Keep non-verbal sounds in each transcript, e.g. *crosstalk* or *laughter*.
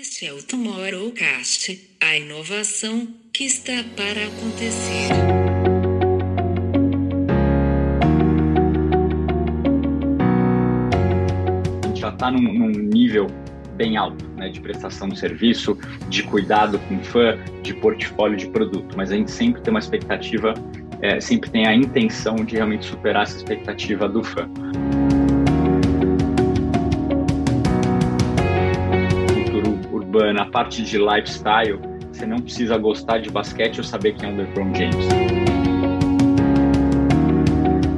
Este é o Tomorrowcast, a inovação que está para acontecer. A gente já está num, num, nível bem alto né, de prestação de serviço, de cuidado com fã, de portfólio de produto, mas a gente sempre tem uma expectativa, é, sempre tem a intenção de realmente superar essa expectativa do fã. Urbana, a parte de lifestyle, você não precisa gostar de basquete ou saber quem é o LeBron James.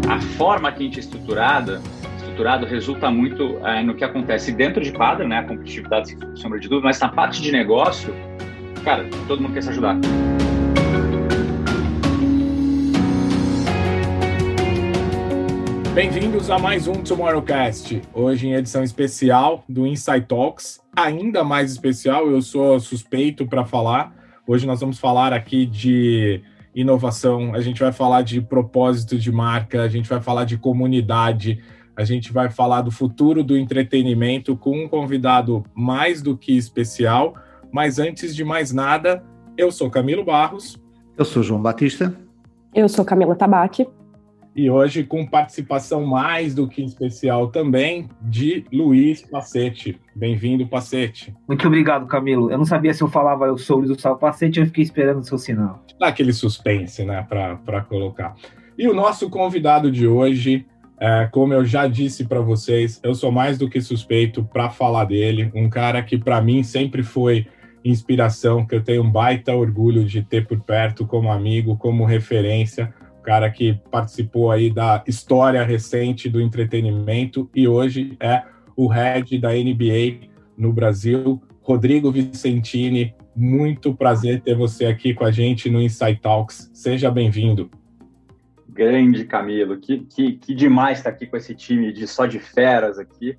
A forma que a gente é estruturada, estruturado resulta muito é, no que acontece dentro de quadra, né, a competitividade sem sombra de dúvida, mas na parte de negócio, cara, todo mundo quer se ajudar. Bem-vindos a mais um Tomorrowcast. Hoje em edição especial do Insight Talks, ainda mais especial, eu sou suspeito para falar. Hoje nós vamos falar aqui de inovação, a gente vai falar de propósito de marca, a gente vai falar de comunidade, a gente vai falar do futuro do entretenimento com um convidado mais do que especial. Mas antes de mais nada, eu sou Camilo Barros. Eu sou João Batista. Eu sou Camila Tabaque e hoje com participação mais do que especial também de Luiz Pacete. Bem-vindo, Pacete. Muito obrigado, Camilo. Eu não sabia se eu falava eu sou o Luiz Gustavo Pacete, eu fiquei esperando o seu sinal. Dá aquele suspense, né, para colocar. E o nosso convidado de hoje, é, como eu já disse para vocês, eu sou mais do que suspeito para falar dele. Um cara que para mim sempre foi inspiração, que eu tenho um baita orgulho de ter por perto como amigo, como referência cara que participou aí da história recente do entretenimento e hoje é o head da NBA no Brasil, Rodrigo Vicentini. Muito prazer ter você aqui com a gente no Insight Talks. Seja bem-vindo. Grande Camilo, que, que, que demais estar aqui com esse time de só de feras aqui.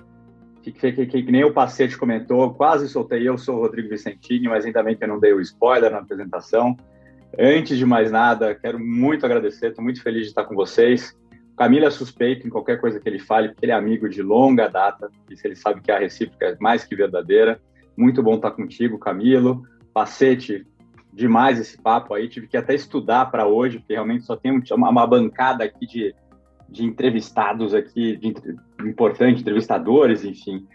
Que, que, que, que nem o Pacete comentou, quase soltei eu, sou o Rodrigo Vicentini, mas ainda bem que eu não dei o spoiler na apresentação. Antes de mais nada, quero muito agradecer, estou muito feliz de estar com vocês. Camilo é suspeito em qualquer coisa que ele fale, porque ele é amigo de longa data, e ele sabe que a recíproca é mais que verdadeira. Muito bom estar contigo, Camilo. Pacete, demais esse papo aí. Tive que até estudar para hoje, porque realmente só tem uma, uma bancada aqui de, de entrevistados aqui, de, de importantes entrevistadores, enfim.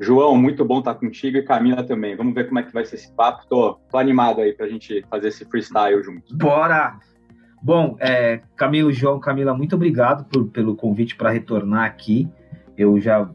João, muito bom estar contigo e Camila também. Vamos ver como é que vai ser esse papo. Tô, tô animado aí para a gente fazer esse freestyle juntos. Bora! Bom, é, Camilo, João, Camila, muito obrigado por, pelo convite para retornar aqui. Eu já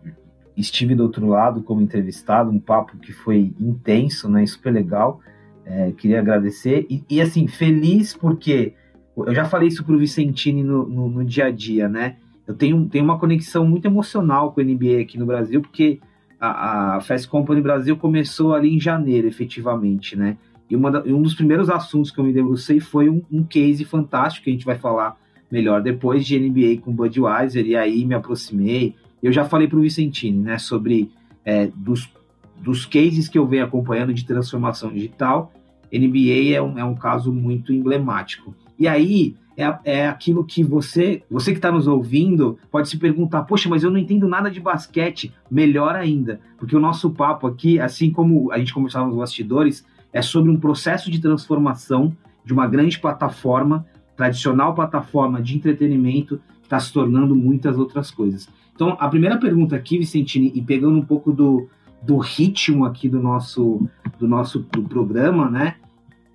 estive do outro lado como entrevistado, um papo que foi intenso, né? Super legal. É, queria agradecer e, e, assim, feliz porque eu já falei isso para o Vicentini no, no, no, dia a dia, né? Eu tenho, tenho uma conexão muito emocional com o NBA aqui no Brasil, porque a, a Fast Company Brasil começou ali em janeiro, efetivamente, né? E um dos primeiros assuntos que eu me debrucei foi um, um, case fantástico que a gente vai falar melhor depois de NBA com Budweiser, e aí me aproximei. Eu já falei para o Vicentini, né, sobre é, dos, dos cases que eu venho acompanhando de transformação digital, NBA é um, é um caso muito emblemático. E aí, é, é aquilo que você, você que está nos ouvindo, pode se perguntar: poxa, mas eu não entendo nada de basquete. Melhor ainda, porque o nosso papo aqui, assim como a gente conversava nos bastidores, é sobre um processo de transformação de uma grande plataforma, tradicional plataforma de entretenimento, que está se tornando muitas outras coisas. Então, a primeira pergunta aqui, Vicentini, e pegando um pouco do, do ritmo aqui do nosso, do nosso do programa, né?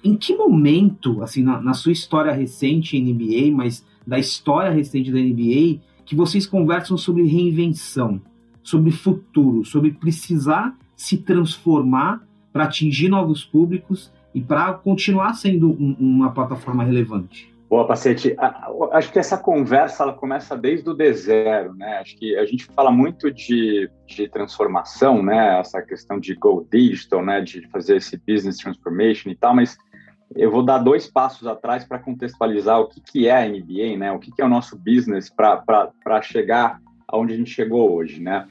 Em que momento, assim, na, na sua história recente NBA, mas da história recente da NBA, que vocês conversam sobre reinvenção, sobre futuro, sobre precisar se transformar para atingir novos públicos e para continuar sendo um, uma plataforma relevante? Boa, Pacete. Acho que essa conversa ela começa desde o D0, né? Acho que a gente fala muito de, de transformação, né? Essa questão de go digital, né? De fazer esse business transformation e tal, mas eu vou dar dois passos atrás para contextualizar o que, que é a NBA, né? O que, que é o nosso business para chegar aonde a gente chegou hoje, né?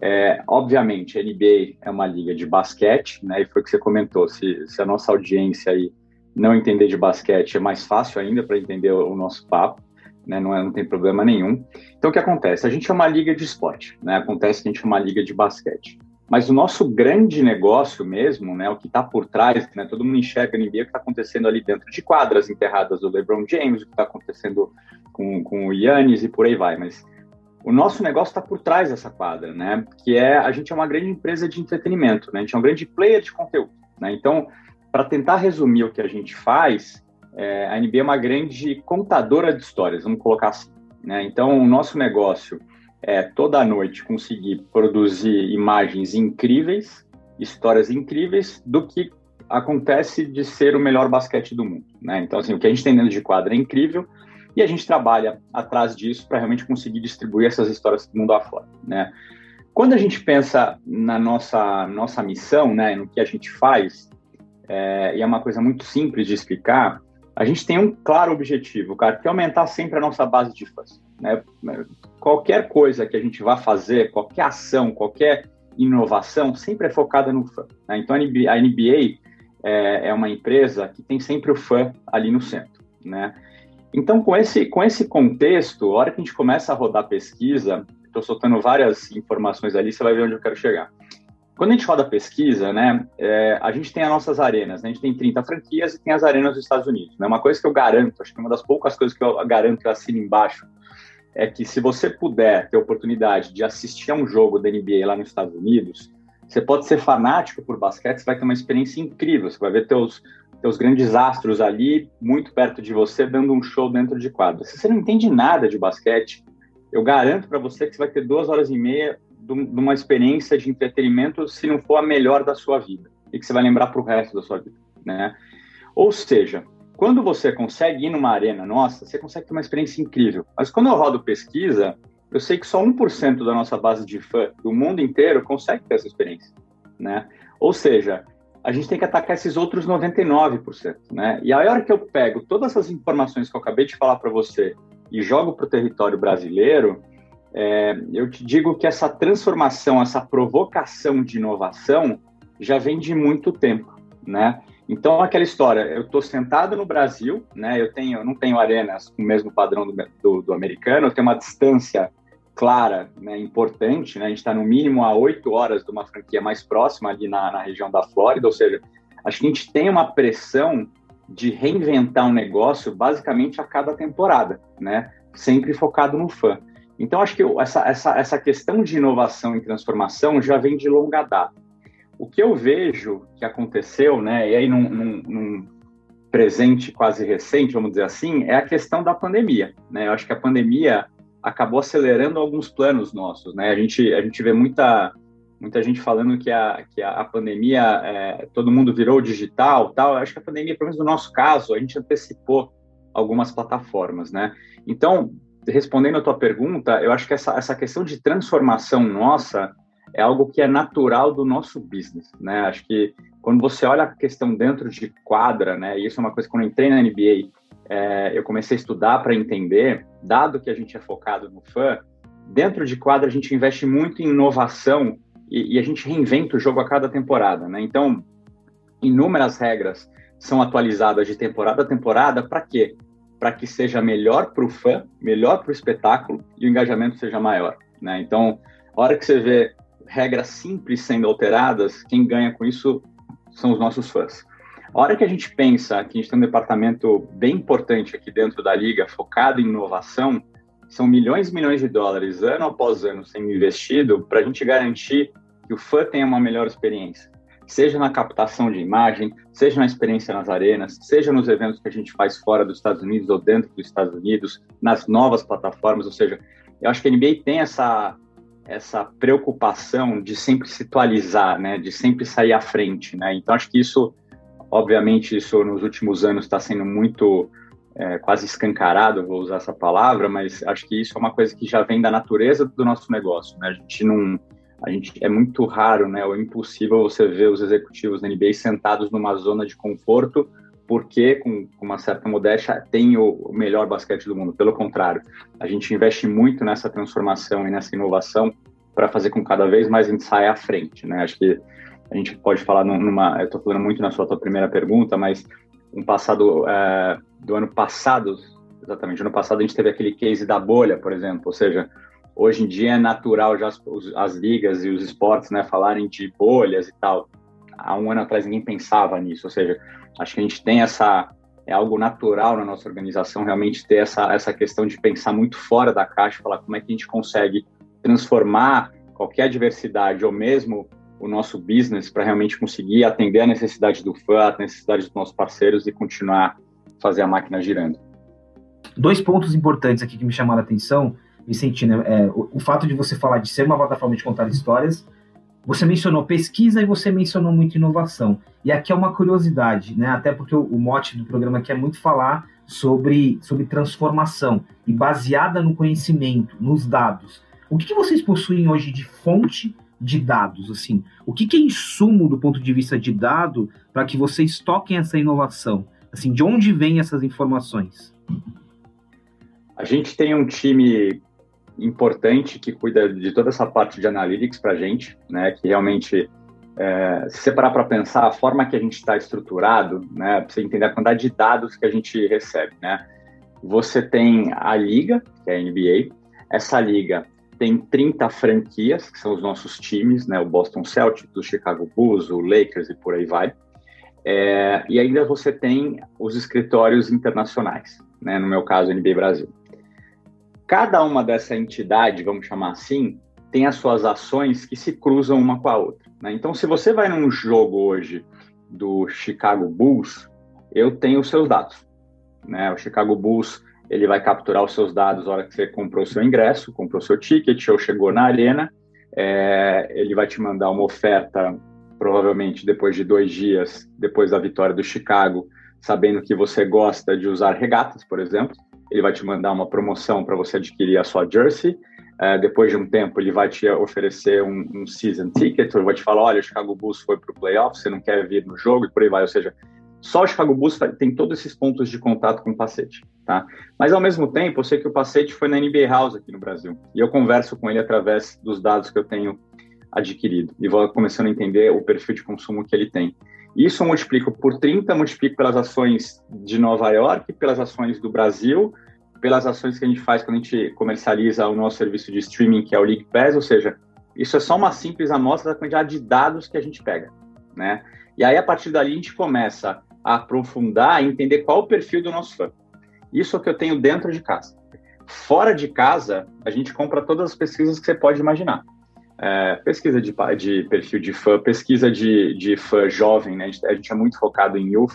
É, obviamente, a NBA é uma liga de basquete, né? E foi o que você comentou. Se, se a nossa audiência aí não entender de basquete, é mais fácil ainda para entender o, o, nosso papo, né? Não, é, não tem problema nenhum. Então, o que acontece? A gente é uma liga de esporte, né? Acontece que a gente é uma liga de basquete. Mas o nosso grande negócio mesmo, né, o que está por trás, né, todo mundo enxerga a NBA, o que está acontecendo ali dentro de quadras enterradas do LeBron James, o que está acontecendo com, com o Yannis e por aí vai. Mas o nosso negócio está por trás dessa quadra, né? Que é a gente é uma grande empresa de entretenimento, né? A gente é um grande player de conteúdo, né? Então, para tentar resumir o que a gente faz, é, a NBA é uma grande contadora de histórias, vamos colocar assim. Né? Então, o nosso negócio é toda noite conseguir produzir imagens incríveis, histórias incríveis do que acontece de ser o melhor basquete do mundo. Né? Então, assim, o que a gente tem dentro de quadra é incrível, e a gente trabalha atrás disso para realmente conseguir distribuir essas histórias do mundo afora, né? Quando a gente pensa na nossa, nossa missão, né, no que a gente faz, é, e é uma coisa muito simples de explicar, a gente tem um claro objetivo, cara, que é aumentar sempre a nossa base de fãs. Né? Qualquer coisa que a gente vá fazer, qualquer ação, qualquer inovação, sempre é focada no fã. Né? Então, a NBA, é, é, uma empresa que tem sempre o fã ali no centro. Né? Então, com esse, com esse contexto, a hora que a gente começa a rodar pesquisa, estou soltando várias informações ali, você vai ver onde eu quero chegar. Quando a gente roda pesquisa, né, é, a gente tem as nossas arenas, né, a gente tem 30 franquias e tem as arenas dos Estados Unidos. Né, uma coisa que eu garanto, acho que uma das poucas coisas que eu garanto que eu assino embaixo, é que se você puder ter oportunidade de assistir a um jogo da NBA lá nos Estados Unidos, você pode ser fanático por basquete, você vai ter uma experiência incrível, você vai ver teus, teus grandes astros ali, muito perto de você, dando um show dentro de quadra. Se você não entende nada de basquete, eu garanto para você que você vai ter duas horas e meia de uma experiência de entretenimento, se não for a melhor da sua vida, e que você vai lembrar para o resto da sua vida, né? Ou seja, quando você consegue ir numa arena nossa, você consegue ter uma experiência incrível. Mas quando eu rodo pesquisa, eu sei que só 1% da nossa base de fã do mundo inteiro consegue ter essa experiência, né? Ou seja, a gente tem que atacar esses outros 99%, né? E a hora que eu pego todas essas informações que eu acabei de falar para você e jogo para o território brasileiro, é, eu te digo que essa transformação, essa provocação de inovação já vem de muito tempo, né? Então, aquela história, eu estou sentado no Brasil, né? Eu tenho, eu não tenho arenas com o mesmo padrão do, do, do americano, eu tenho uma distância clara, né, importante, né? A gente está no mínimo a oito horas de uma franquia mais próxima ali na, na região da Flórida, ou seja, acho que a gente tem uma pressão de reinventar um negócio basicamente a cada temporada, né? Sempre focado no fã. Então, acho que essa, essa, essa questão de inovação e transformação já vem de longa data. O que eu vejo que aconteceu, né, e aí num, num, num presente quase recente, vamos dizer assim, é a questão da pandemia. Né? Eu acho que a pandemia acabou acelerando alguns planos nossos, né? A gente, a gente vê muita, muita gente falando que a, que a, pandemia, é, todo mundo virou digital, tal. Eu acho que a pandemia, pelo menos no nosso caso, a gente antecipou algumas plataformas, né? Então, respondendo a tua pergunta, eu acho que essa, essa questão de transformação nossa é algo que é natural do nosso business, né? Acho que quando você olha a questão dentro de quadra, né? E isso é uma coisa que quando eu entrei na NBA, é, eu comecei a estudar para entender, dado que a gente é focado no fã, dentro de quadra a gente investe muito em inovação e, e a gente reinventa o jogo a cada temporada, né? Então, inúmeras regras são atualizadas de temporada a temporada para quê? Para que seja melhor para o fã, melhor para o espetáculo e o engajamento seja maior, né? Então, a hora que você vê regras simples sendo alteradas, quem ganha com isso são os nossos fãs. A hora que a gente pensa que a gente tem um departamento bem importante aqui dentro da liga, focado em inovação, são milhões e milhões de dólares ano após ano sendo investido para a gente garantir que o fã tenha uma melhor experiência, seja na captação de imagem, seja na experiência nas arenas, seja nos eventos que a gente faz fora dos Estados Unidos ou dentro dos Estados Unidos, nas novas plataformas, ou seja, eu acho que a NBA tem essa essa preocupação de sempre se atualizar, né, de sempre sair à frente, né? Então acho que isso Obviamente, isso nos últimos anos está sendo muito é, quase escancarado, vou usar essa palavra, mas acho que isso é uma coisa que já vem da natureza do nosso negócio. Né? A gente não, a gente é muito raro, né, ou impossível você ver os executivos da NBA sentados numa zona de conforto, porque com, com uma certa modéstia tem o, o, melhor basquete do mundo. Pelo contrário, a gente investe muito nessa transformação e nessa inovação para fazer com que cada vez mais a gente saia à frente. Né? Acho que a gente pode falar numa, eu estou falando muito na sua tua primeira pergunta, mas um passado é, do ano passado, exatamente, ano passado a gente teve aquele case da bolha, por exemplo, ou seja, Hoje em dia é natural já as, as ligas e os esportes né, falarem de bolhas e tal. Há um ano atrás ninguém pensava nisso, ou seja, acho que a gente tem essa, é algo natural na nossa organização realmente ter essa, essa questão de pensar muito fora da caixa, falar como é que a gente consegue transformar qualquer adversidade ou mesmo o nosso business para realmente conseguir atender a necessidade do fã, a necessidade dos nossos parceiros e continuar fazer a máquina girando. Dois pontos importantes aqui que me chamaram a atenção Vicentino, é, o, o, fato de você falar de ser uma plataforma de contar histórias, você mencionou pesquisa e você mencionou muito inovação. E aqui é uma curiosidade, né? Até porque o, mote do programa aqui é muito falar sobre, sobre transformação e baseada no conhecimento, nos dados. O que, que vocês possuem hoje de fonte de dados? Assim, o que, que é insumo do ponto de vista de dado para que vocês toquem essa inovação? Assim, de onde vêm essas informações? A gente tem um time importante que cuida de toda essa parte de analytics para a gente, né? Que realmente, é, se você parar para pensar, a forma que a gente está estruturado, né? Para você entender a quantidade de dados que a gente recebe, né? Você tem a liga, que é a NBA. Essa liga tem 30 franquias, que são os nossos times, né? O Boston Celtics, o Chicago Bulls, o Lakers e por aí vai. É, e ainda você tem os escritórios internacionais, né? No meu caso, NBA Brasil. Cada uma dessa entidade, vamos chamar assim, tem as suas ações que se cruzam uma com a outra. Né? Então, se você vai num jogo hoje do Chicago Bulls, eu tenho os seus dados. Né? O Chicago Bulls ele vai capturar os seus dados na hora que você comprou seu ingresso, comprou seu ticket ou chegou na arena. É, ele vai te mandar uma oferta, provavelmente depois de dois dias, depois da vitória do Chicago, sabendo que você gosta de usar regatas, por exemplo ele vai te mandar uma promoção para você adquirir a sua jersey. Uh, depois de um tempo, ele vai te oferecer um, um season ticket, ou vai te falar, olha, o Chicago Bulls foi para o playoff, você não quer vir no jogo e por aí vai. Ou seja, só o Chicago Bulls tem todos esses pontos de contato com o Pacete, tá? Mas ao mesmo tempo, eu sei que o Pacete foi na NBA House aqui no Brasil e eu converso com ele através dos dados que eu tenho adquirido e vou começando a entender o perfil de consumo que ele tem. Isso eu multiplico por 30, multiplico pelas ações de Nova York, pelas ações do Brasil, pelas ações que a gente faz quando a gente comercializa o nosso serviço de streaming, que é o League Pass, ou seja, isso é só uma simples amostra da quantidade de dados que a gente pega, né? E aí, a partir dali, a gente começa a aprofundar e entender qual o perfil do nosso fã. Isso é o que eu tenho dentro de casa. Fora de casa, a gente compra todas as pesquisas que você pode imaginar é, pesquisa de, de, perfil de fã, pesquisa de, de fã jovem, né? a, gente, a gente é muito focado em youth,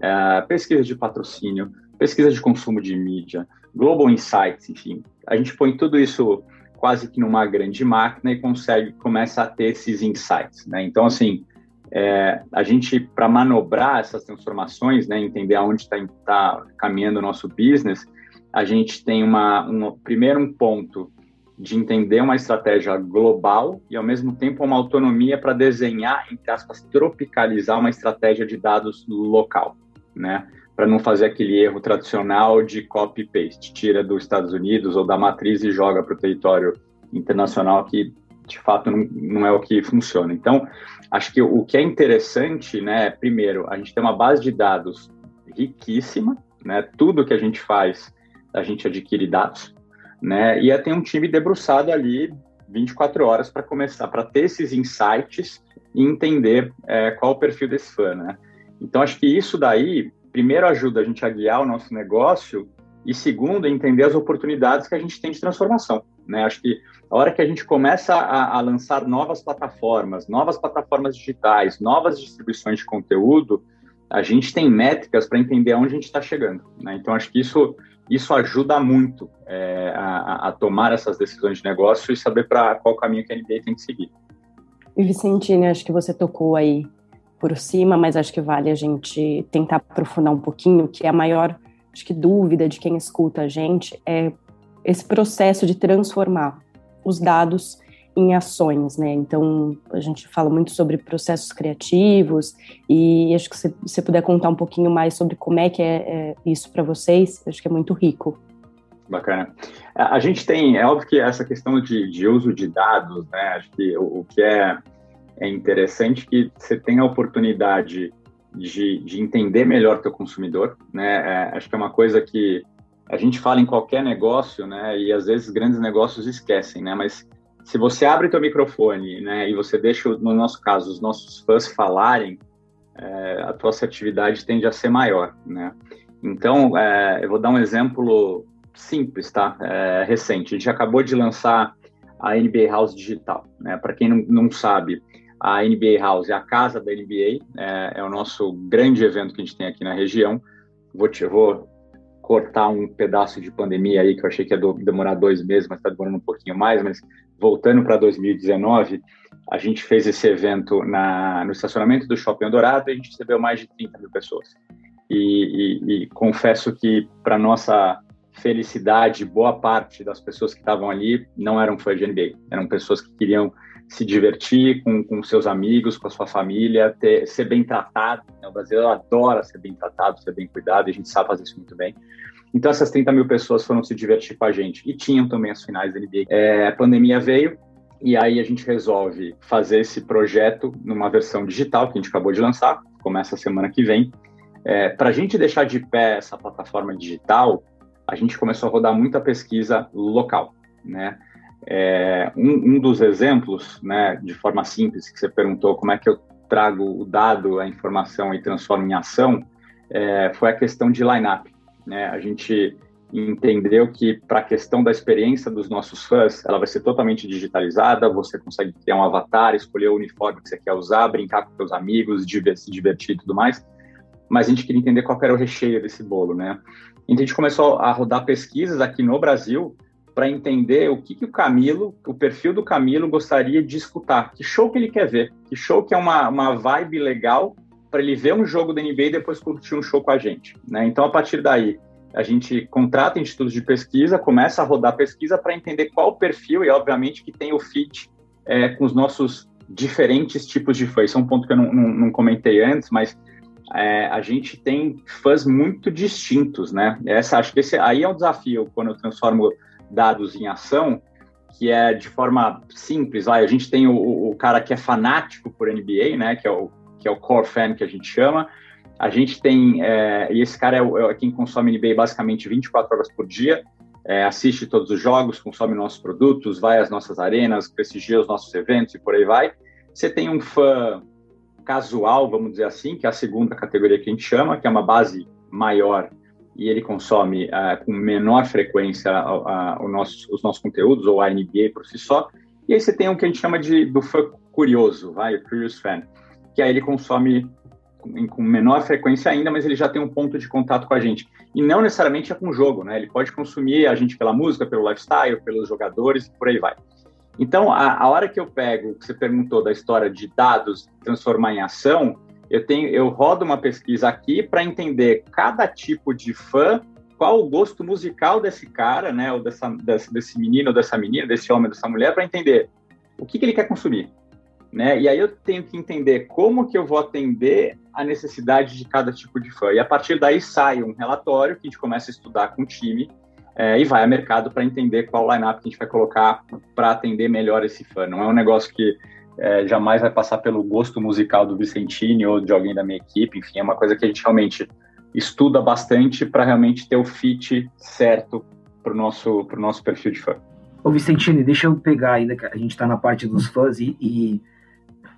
é, pesquisa de patrocínio, pesquisa de consumo de mídia, Global Insights, enfim. A gente põe tudo isso quase que numa grande máquina e consegue, começa a ter esses insights, né? Então, assim, é, a gente, para manobrar essas transformações, né, entender aonde está tá caminhando o nosso business, a gente tem uma, uma, primeiro um ponto de entender uma estratégia global e, ao mesmo tempo, uma autonomia para desenhar, entre aspas, tropicalizar uma estratégia de dados local, né? Para não fazer aquele erro tradicional de copy-paste, tira dos Estados Unidos ou da matriz e joga para o território internacional, que de fato não, não é o que funciona. Então, acho que o que é interessante, né, primeiro, a gente tem uma base de dados riquíssima, né? Tudo que a gente faz, a gente adquire dados né? E tem um time debruçado ali 24 horas para começar, para ter esses insights e entender é, qual o perfil desse fã, né? Então, acho que isso daí, primeiro, ajuda a gente a guiar o nosso negócio e, segundo, entender as oportunidades que a gente tem de transformação, né? Acho que a hora que a gente começa a, a lançar novas plataformas, novas plataformas digitais, novas distribuições de conteúdo, a gente tem métricas para entender aonde a gente está chegando, né? Então, acho que isso isso ajuda muito é, a, a, tomar essas decisões de negócio e saber para qual caminho que a NBA tem que seguir. E Vicentini, acho que você tocou aí por cima, mas acho que vale a gente tentar aprofundar um pouquinho, que é a maior, acho que dúvida de quem escuta a gente é esse processo de transformar os dados em ações, né? Então, a gente fala muito sobre processos criativos e acho que se você puder contar um pouquinho mais sobre como é que é, é isso para vocês, acho que é muito rico. Bacana. A gente tem, é óbvio que essa questão de, de uso de dados, né? Acho que o, o que é, é interessante que você tem a oportunidade de, de entender melhor teu consumidor, né? É, acho que é uma coisa que a gente fala em qualquer negócio, né? E às vezes grandes negócios esquecem, né? Mas se você abre teu microfone, né? E você deixa, no nosso caso, os nossos fãs falarem, é, a tua assertividade tende a ser maior, né? Então, é, eu vou dar um exemplo simples, tá? É, recente. A gente acabou de lançar a NBA House Digital, né? Para quem não, não sabe, a NBA House é a casa da NBA, é, é, o nosso grande evento que a gente tem aqui na região. Vou, te, vou cortar um pedaço de pandemia aí, que eu achei que ia demorar dois meses, mas está demorando um pouquinho mais. Mas voltando para 2019, a gente fez esse evento na, no estacionamento do Shopping Dourado e a gente recebeu mais de 30 mil pessoas. E, e, e confesso que, para nossa felicidade, boa parte das pessoas que estavam ali não eram fãs de NBA, eram pessoas que queriam se divertir com, com seus amigos, com a sua família, ter, ser bem tratado. Né? O brasileiro adora ser bem tratado, ser bem cuidado, e a gente sabe fazer isso muito bem. Então, essas 30 mil pessoas foram se divertir com a gente e tinham também as finais da NBA. É, a pandemia veio e aí a gente resolve fazer esse projeto numa versão digital que a gente acabou de lançar, começa semana que vem. É, Para a gente deixar de pé essa plataforma digital, a gente começou a rodar muita pesquisa local, né? É, um, um, dos exemplos, né, de forma simples, que você perguntou como é que eu trago o dado, a informação e transformo em ação, é, foi a questão de line-up. Né? A gente entendeu que para a questão da experiência dos nossos fãs, ela vai ser totalmente digitalizada, você consegue criar um avatar, escolher o uniforme que você quer usar, brincar com seus amigos, se divertir e tudo mais, mas a gente queria entender qual era o recheio desse bolo, né? Então a gente começou a rodar pesquisas aqui no Brasil para entender o que, que o Camilo, o perfil do Camilo gostaria de escutar, que show que ele quer ver, que show que é uma, uma vibe legal para ele ver um jogo da NBA e depois curtir um show com a gente. Né? Então, a partir daí, a gente contrata institutos de pesquisa, começa a rodar pesquisa para entender qual o perfil e, obviamente, que tem o fit é, com os nossos diferentes tipos de fãs. Isso é um ponto que eu não, não, não comentei antes, mas é, a gente tem fãs muito distintos, né? Essa, acho que esse aí é um desafio quando eu transformo dados em ação, que é de forma simples. Lá, a gente tem o, o, cara que é fanático por NBA, né, que é o que é o core fan que a gente chama. A gente tem, é, e esse cara é, é, quem consome NBA basicamente 24 horas por dia, é, assiste todos os jogos, consome nossos produtos, vai às nossas arenas, prestigia os nossos eventos e por aí vai. Você tem um fã casual, vamos dizer assim, que é a segunda categoria que a gente chama, que é uma base maior e ele consome uh, com menor frequência nosso, os nossos conteúdos, ou a NBA por si só. E aí você tem o que a gente chama de do fã curioso, vai, o curious fan, que aí ele consome com, com menor frequência ainda, mas ele já tem um ponto de contato com a gente. E não necessariamente é com o jogo, né? Ele pode consumir a gente pela música, pelo lifestyle, pelos jogadores, por aí vai. Então, a, a hora que eu pego, que você perguntou da história de dados, transformar em ação, eu tenho, eu rodo uma pesquisa aqui para entender cada tipo de fã, qual o gosto musical desse cara, né, ou dessa, desse, desse menino, ou dessa menina, desse homem, dessa mulher, para entender o que, que ele quer consumir, né? E aí eu tenho que entender como que eu vou atender a necessidade de cada tipo de fã. E a partir daí sai um relatório que a gente começa a estudar com o time é, e vai ao mercado para entender qual line-up que a gente vai colocar para atender melhor esse fã. Não é um negócio que é, jamais vai passar pelo gosto musical do Vicentini ou de alguém da minha equipe, enfim, é uma coisa que a gente realmente estuda bastante para realmente ter o fit certo para o nosso, pro nosso perfil de fã. Ô Vicentini, deixa eu pegar ainda, que a gente está na parte dos fãs e, e,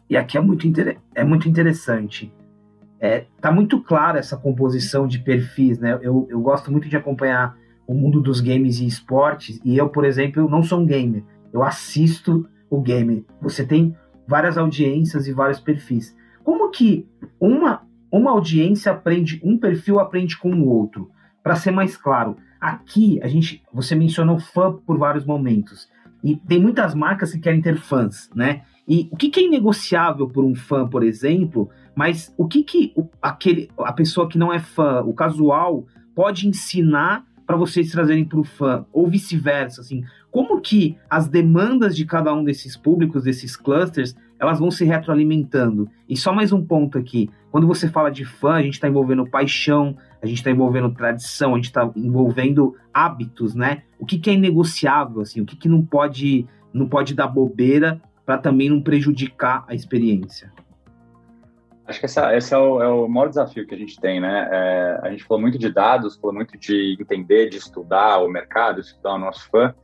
e, aqui é muito, é muito interessante. É, tá muito clara essa composição de perfis, né? Eu, eu gosto muito de acompanhar o mundo dos games e esportes, e eu, por exemplo, não sou um gamer, eu assisto o game. Você tem várias audiências e vários perfis. Como que uma, uma audiência aprende, um perfil aprende com o outro? Para ser mais claro, aqui a gente, você mencionou fã por vários momentos. E tem muitas marcas que querem ter fãs, né? E o que, que é inegociável por um fã, por exemplo, mas o que, que o, aquele, a pessoa que não é fã, o casual, pode ensinar para vocês trazerem para o fã, ou vice-versa, assim, como que as demandas de cada um desses públicos, desses clusters, elas vão se retroalimentando. E só mais um ponto aqui, quando você fala de fã, a gente está envolvendo paixão, a gente está envolvendo tradição, a gente está envolvendo hábitos, né? O que, que é inegociável, assim, o que, que não pode não pode dar bobeira para também não prejudicar a experiência. Acho que essa, esse é o, é o maior desafio que a gente tem, né? É, a gente falou muito de dados, falou muito de entender, de estudar o mercado, estudar o nosso fã,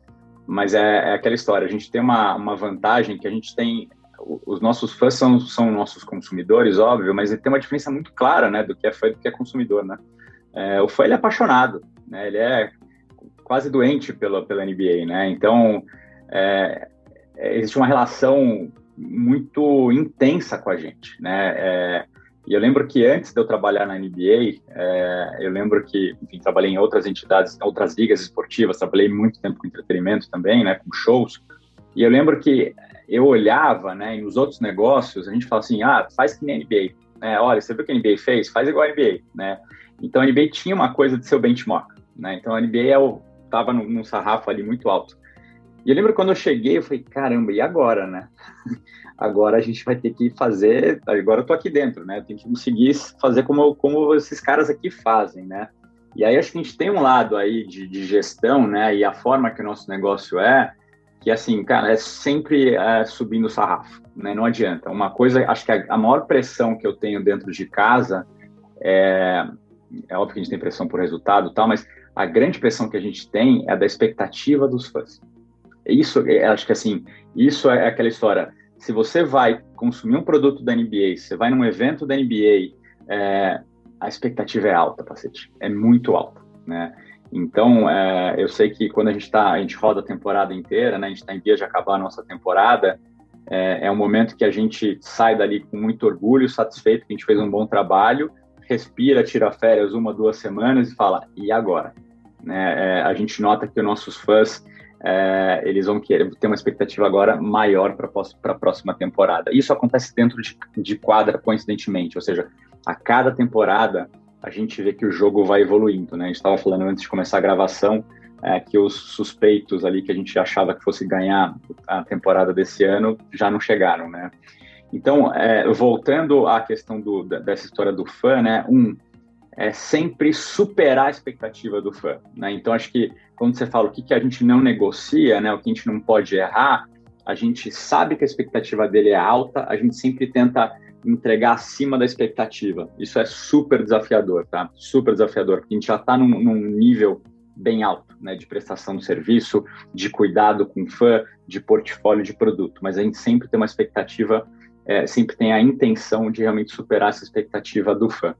mas é, é aquela história, a gente tem uma, uma vantagem que a gente tem os nossos fãs são, são nossos consumidores, óbvio, mas tem uma diferença muito clara, né, do que é fã e do que é consumidor, né? É, o fã ele é apaixonado, né? Ele é quase doente pela pela NBA, né? Então é, existe uma relação muito intensa com a gente, né? É, e eu lembro que antes de eu trabalhar na NBA, é, eu lembro que, enfim, trabalhei em outras entidades, outras ligas esportivas, trabalhei muito tempo com entretenimento também, né, com shows. E eu lembro que eu olhava, né, nos outros negócios, a gente fala assim, ah, faz que nem a NBA. Né? Olha, você viu o que a NBA fez? Faz igual a NBA, né? Então a NBA tinha uma coisa de seu benchmark, né? Então a NBA estava é num, num sarrafo ali muito alto. E eu lembro quando eu cheguei, eu falei, caramba, e agora, né? *laughs* agora a gente vai ter que fazer, agora eu tô aqui dentro, né? Tem que conseguir fazer como, como esses caras aqui fazem, né? E aí acho que a gente tem um lado aí de, de gestão, né? E a forma que o nosso negócio é, que assim, cara, é sempre é, subindo o sarrafo, né? Não adianta. Uma coisa, acho que a, a, maior pressão que eu tenho dentro de casa é, é óbvio que a gente tem pressão por resultado e tal, mas a grande pressão que a gente tem é da expectativa dos fãs. Isso, é, acho que assim, isso é aquela história. Se você vai consumir um produto da NBA, você vai num evento da NBA, é, a expectativa é alta, pacete. É muito alta, né? Então, é, eu sei que quando a gente tá, a gente roda a temporada inteira, né? A gente está em dia de acabar a nossa temporada, é, é um momento que a gente sai dali com muito orgulho, satisfeito que a gente fez um bom trabalho, respira, tira férias uma, duas semanas e fala, e agora? Né? É, a gente nota que os nossos fãs é, eles vão querer ter uma expectativa agora maior para a próxima temporada. Isso acontece dentro de, de quadra, coincidentemente, ou seja, a cada temporada a gente vê que o jogo vai evoluindo, né? A gente estava falando antes de começar a gravação é, que os suspeitos ali que a gente achava que fosse ganhar a temporada desse ano já não chegaram, né? Então, é, voltando à questão do, dessa história do fã, né? Um, é sempre superar a expectativa do fã. Né? Então, acho que quando você fala o que, que a gente não negocia, né, o que a gente não pode errar, a gente sabe que a expectativa dele é alta, a gente sempre tenta entregar acima da expectativa. Isso é super desafiador, tá? Super desafiador, porque a gente já está num, num, nível bem alto, né, de prestação de serviço, de cuidado com o fã, de portfólio de produto, mas a gente sempre tem uma expectativa, é, sempre tem a intenção de realmente superar essa expectativa do fã.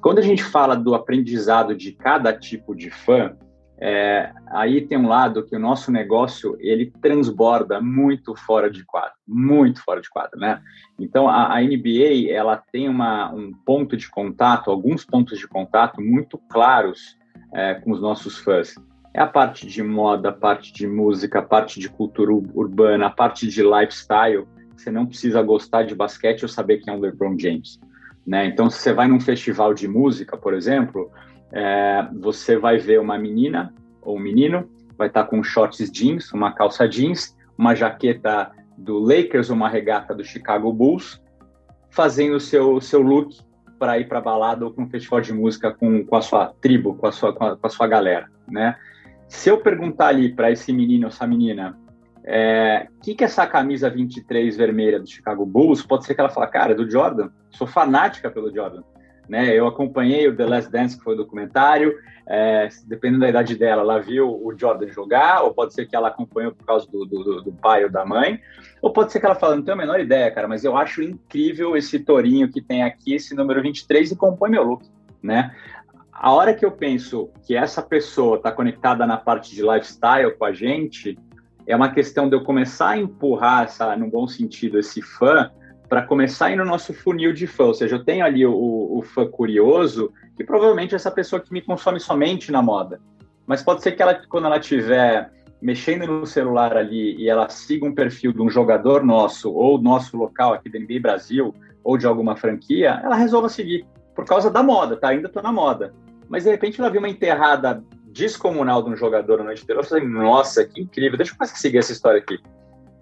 Quando a gente fala do aprendizado de cada tipo de fã, é, aí tem um lado que o nosso negócio ele transborda muito fora de quadro, muito fora de quadro, né? Então a, a NBA ela tem uma, um ponto de contato, alguns pontos de contato muito claros é, com os nossos fãs. É a parte de moda, a parte de música, a parte de cultura urbana, a parte de lifestyle. Você não precisa gostar de basquete ou saber quem é o LeBron James. Né? Então, se você vai num festival de música, por exemplo, é, você vai ver uma menina ou um menino, vai estar com shorts jeans, uma calça jeans, uma jaqueta do Lakers ou uma regata do Chicago Bulls, fazendo o seu, seu look para ir para balada ou para um festival de música com, com a sua tribo, com a sua, com a, com a sua galera, né? Se eu perguntar ali para esse menino ou essa menina, é, que, que é essa camisa 23 vermelha do Chicago Bulls? Pode ser que ela fale, cara, é do Jordan. Sou fanática pelo Jordan. Né? Eu acompanhei o The Last Dance, que foi o documentário. É, dependendo da idade dela, ela viu o Jordan jogar, ou pode ser que ela acompanhou por causa do, do, do pai ou da mãe, ou pode ser que ela fale, não tenho a menor ideia, cara, mas eu acho incrível esse tourinho que tem aqui, esse número 23, e compõe meu look, né? A hora que eu penso que essa pessoa está conectada na parte de lifestyle com a gente, é uma questão de eu começar a empurrar, essa, no bom sentido, esse fã para começar a ir no nosso funil de fã. Ou seja, eu tenho ali o, o fã curioso, que provavelmente é essa pessoa que me consome somente na moda. Mas pode ser que ela, quando ela estiver mexendo no celular ali e ela siga um perfil de um jogador nosso, ou nosso local aqui da NBA Brasil, ou de alguma franquia, ela resolva seguir. Por causa da moda, tá? Ainda tô na moda. Mas de repente ela viu uma enterrada descomunal de um jogador na noite anterior, eu falei, nossa, que incrível, deixa eu a seguir essa história aqui.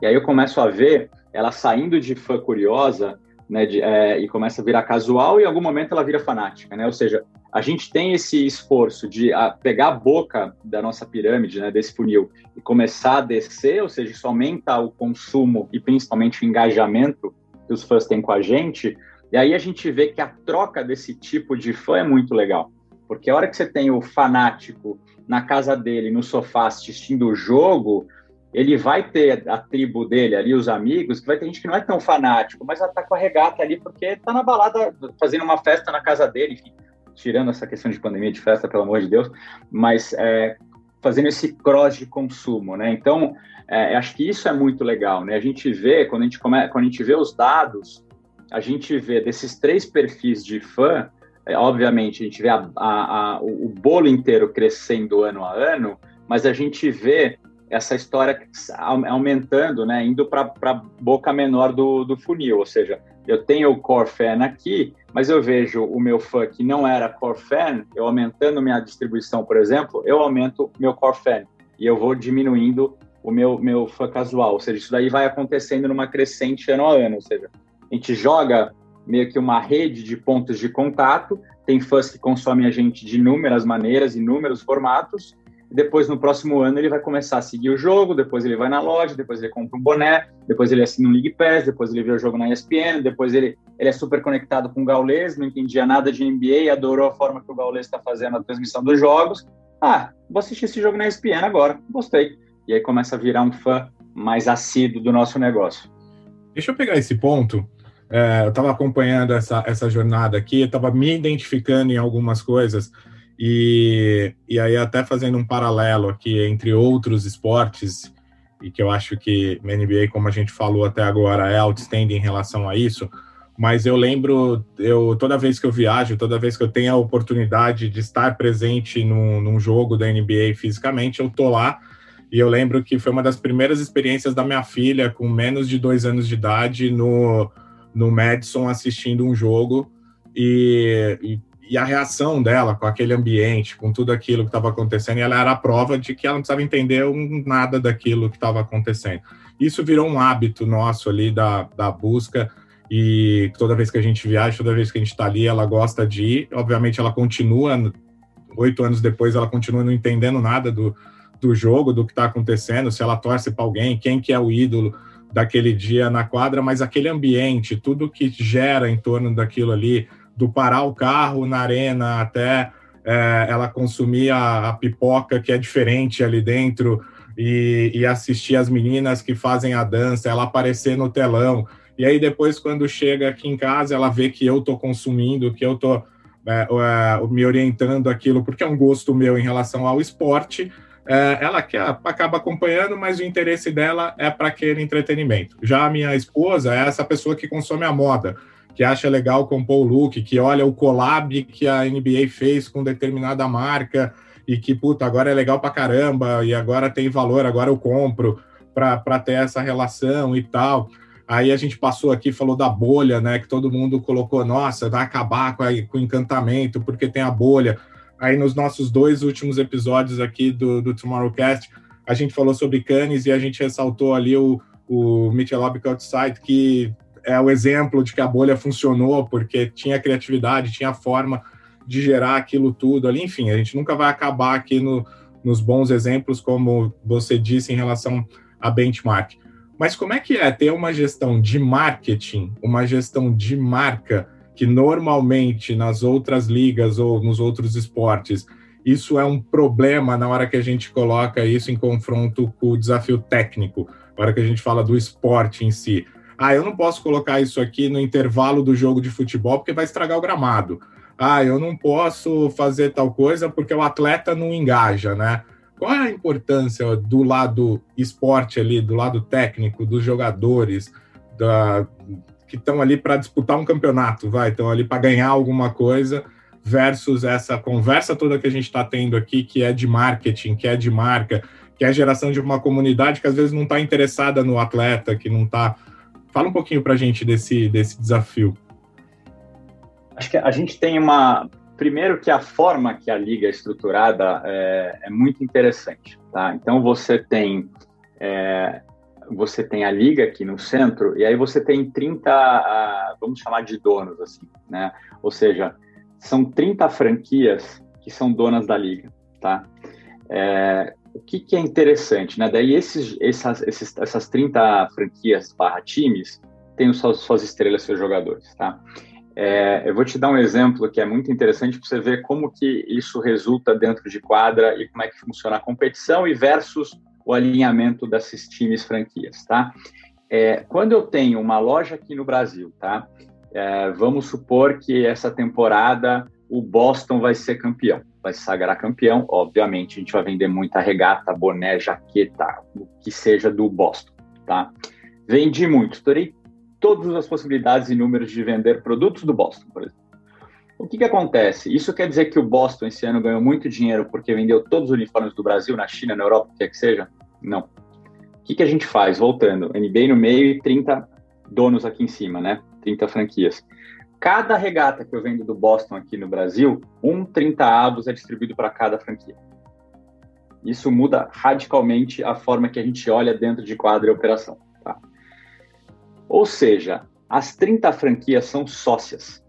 E aí eu começo a ver ela saindo de fã curiosa, né, de, é, e começa a virar casual e em algum momento ela vira fanática, né? Ou seja, a gente tem esse esforço de a, pegar a boca da nossa pirâmide, né, desse funil, e começar a descer, ou seja, isso aumenta o consumo e principalmente o engajamento que os fãs têm com a gente, E aí a gente vê que a troca desse tipo de fã é muito legal, porque a hora que você tem o fanático na casa dele, no sofá, assistindo o jogo, ele vai ter a tribo dele ali, os amigos, que vai ter gente que não é tão fanático, mas ela tá com a regata ali porque tá na balada, fazendo uma festa na casa dele, enfim, tirando essa questão de pandemia de festa, pelo amor de Deus, mas é, fazendo esse cross de consumo, né? Então, é, acho que isso é muito legal, né? A gente vê, quando a gente, come, quando a gente vê os dados, a gente vê desses três perfis de fã, obviamente, a gente vê a, a, a, o bolo inteiro crescendo ano a ano, mas a gente vê essa história aumentando, né, indo para a boca menor do, do funil, ou seja, eu tenho o core fan aqui, mas eu vejo o meu fã que não era core fan, eu aumentando minha distribuição, por exemplo, eu aumento meu core fan e eu vou diminuindo o meu, meu fã casual, ou seja, isso daí vai acontecendo numa crescente ano a ano, ou seja, a gente joga meio que uma rede de pontos de contato, tem fãs que consomem a gente de inúmeras maneiras, inúmeros formatos, depois no próximo ano ele vai começar a seguir o jogo, depois ele vai na loja, depois ele compra um boné, depois ele assina um League Pass, depois ele vê o jogo na ESPN, depois ele, ele é super conectado com o Gaules, não entendia nada de NBA, adorou a forma que o Gaules está fazendo a transmissão dos jogos. Ah, vou assistir esse jogo na ESPN agora, gostei. E aí começa a virar um fã mais assíduo do nosso negócio. Deixa eu pegar esse ponto. É, eu estava acompanhando essa, essa jornada aqui, estava me identificando em algumas coisas. E, e aí, até fazendo um paralelo aqui entre outros esportes, e que eu acho que a NBA, como a gente falou até agora, é outstanding em relação a isso, mas eu lembro, eu toda vez que eu viajo, toda vez que eu tenho a oportunidade de estar presente num, num jogo da NBA fisicamente, eu tô lá, e eu lembro que foi uma das primeiras experiências da minha filha, com menos de dois anos de idade, no, no Madison, assistindo um jogo, e, e e a reação dela com aquele ambiente, com tudo aquilo que estava acontecendo, ela era a prova de que ela não precisava entender nada daquilo que estava acontecendo. Isso virou um hábito nosso ali da, da busca, e toda vez que a gente viaja, toda vez que a gente está ali, ela gosta de ir. Obviamente, ela continua, oito anos depois, ela continua não entendendo nada do, do jogo, do que está acontecendo, se ela torce para alguém, quem que é o ídolo daquele dia na quadra, mas aquele ambiente, tudo que gera em torno daquilo ali, do parar o carro na arena até é, ela consumir a, a, pipoca que é diferente ali dentro e, e, assistir as meninas que fazem a dança, ela aparecer no telão. E aí depois, quando chega aqui em casa, ela vê que eu estou consumindo, que eu estou é, é, me orientando aquilo, porque é um gosto meu em relação ao esporte. É, ela que acaba acompanhando, mas o interesse dela é para aquele entretenimento. Já a minha esposa é essa pessoa que consome a moda que acha legal compor o look, que olha o collab que a NBA fez com determinada marca e que, puta, agora é legal pra caramba e agora tem valor, agora eu compro para ter essa relação e tal. Aí a gente passou aqui, falou da bolha, né? Que todo mundo colocou, nossa, vai acabar com, a, com o encantamento, porque tem a bolha. Aí nos nossos dois últimos episódios aqui do, do Tomorrowcast, a gente falou sobre Cannes e a gente ressaltou ali o, o Michelob Outside, que é o exemplo de que a bolha funcionou porque tinha criatividade, tinha forma de gerar aquilo tudo ali. Enfim, a gente nunca vai acabar aqui no, nos bons exemplos, como você disse em relação a benchmark. Mas como é que é ter uma gestão de marketing, uma gestão de marca, que normalmente nas outras ligas ou nos outros esportes, isso é um problema na hora que a gente coloca isso em confronto com o desafio técnico, na hora que a gente fala do esporte em si ah, eu não posso colocar isso aqui no intervalo do jogo de futebol porque vai estragar o gramado. Ah, eu não posso fazer tal coisa porque o atleta não engaja, né? Qual é a importância do lado esporte ali, do lado técnico, dos jogadores, da, que estão ali para disputar um campeonato, vai, estão ali para ganhar alguma coisa, versus essa conversa toda que a gente está tendo aqui, que é de marketing, que é de marca, que é a geração de uma comunidade que às vezes não está interessada no atleta, que não está Fala um pouquinho para a gente desse, desse desafio. Acho que a gente tem uma. Primeiro, que a forma que a liga é estruturada é, é muito interessante. Tá? Então, você tem. É, você tem a liga aqui no centro, e aí você tem 30, vamos chamar de donos, assim, né? Ou seja, são 30 franquias que são donas da liga, tá? É, o que, que é interessante, né? Daí esses, essas, esses, essas 30 franquias barra times têm suas, suas estrelas, seus jogadores, tá? É, eu vou te dar um exemplo que é muito interessante para você ver como que isso resulta dentro de quadra e como é que funciona a competição e versus o alinhamento desses times franquias, tá? É, quando eu tenho uma loja aqui no Brasil, tá? É, vamos supor que essa temporada o Boston vai ser campeão, vai se sagrar campeão. Obviamente, a gente vai vender muita regata, boné, jaqueta, o que seja do Boston, tá? Vendi muito, estourei todas as possibilidades e números de vender produtos do Boston, por exemplo. O que, que acontece? Isso quer dizer que o Boston esse ano ganhou muito dinheiro porque vendeu todos os uniformes do Brasil, na China, na Europa, o que quer que seja? Não. O que, que a gente faz? Voltando, NBA no meio e 30 donos aqui em cima, né? 30 franquias. Cada regata que eu vendo do Boston aqui no Brasil, um 30 avos é distribuído para cada franquia. Isso muda radicalmente a forma que a gente olha dentro de quadra e operação. Tá? Ou seja, as 30 franquias são sócias.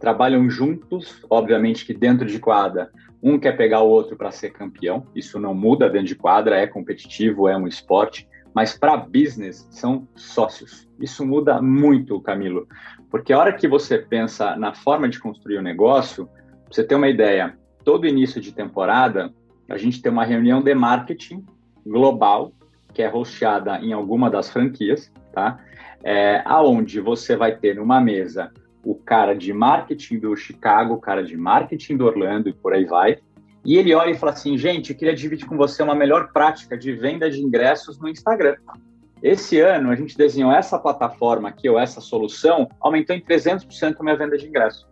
Trabalham juntos, obviamente que dentro de quadra, um quer pegar o outro para ser campeão. Isso não muda dentro de quadra, é competitivo, é um esporte, mas para business são sócios. Isso muda muito, Camilo, porque a hora que você pensa na forma de construir o um negócio, você tem uma ideia, todo início de temporada, a gente tem uma reunião de marketing global, que é hosteada em alguma das franquias, tá? é, aonde você vai ter numa mesa o cara de marketing do Chicago, o cara de marketing do Orlando e por aí vai. E ele olha e fala assim: gente, eu queria dividir com você uma melhor prática de venda de ingressos no Instagram. Esse ano a gente desenhou essa plataforma aqui, ou essa solução, aumentou em 300% a minha venda de ingressos.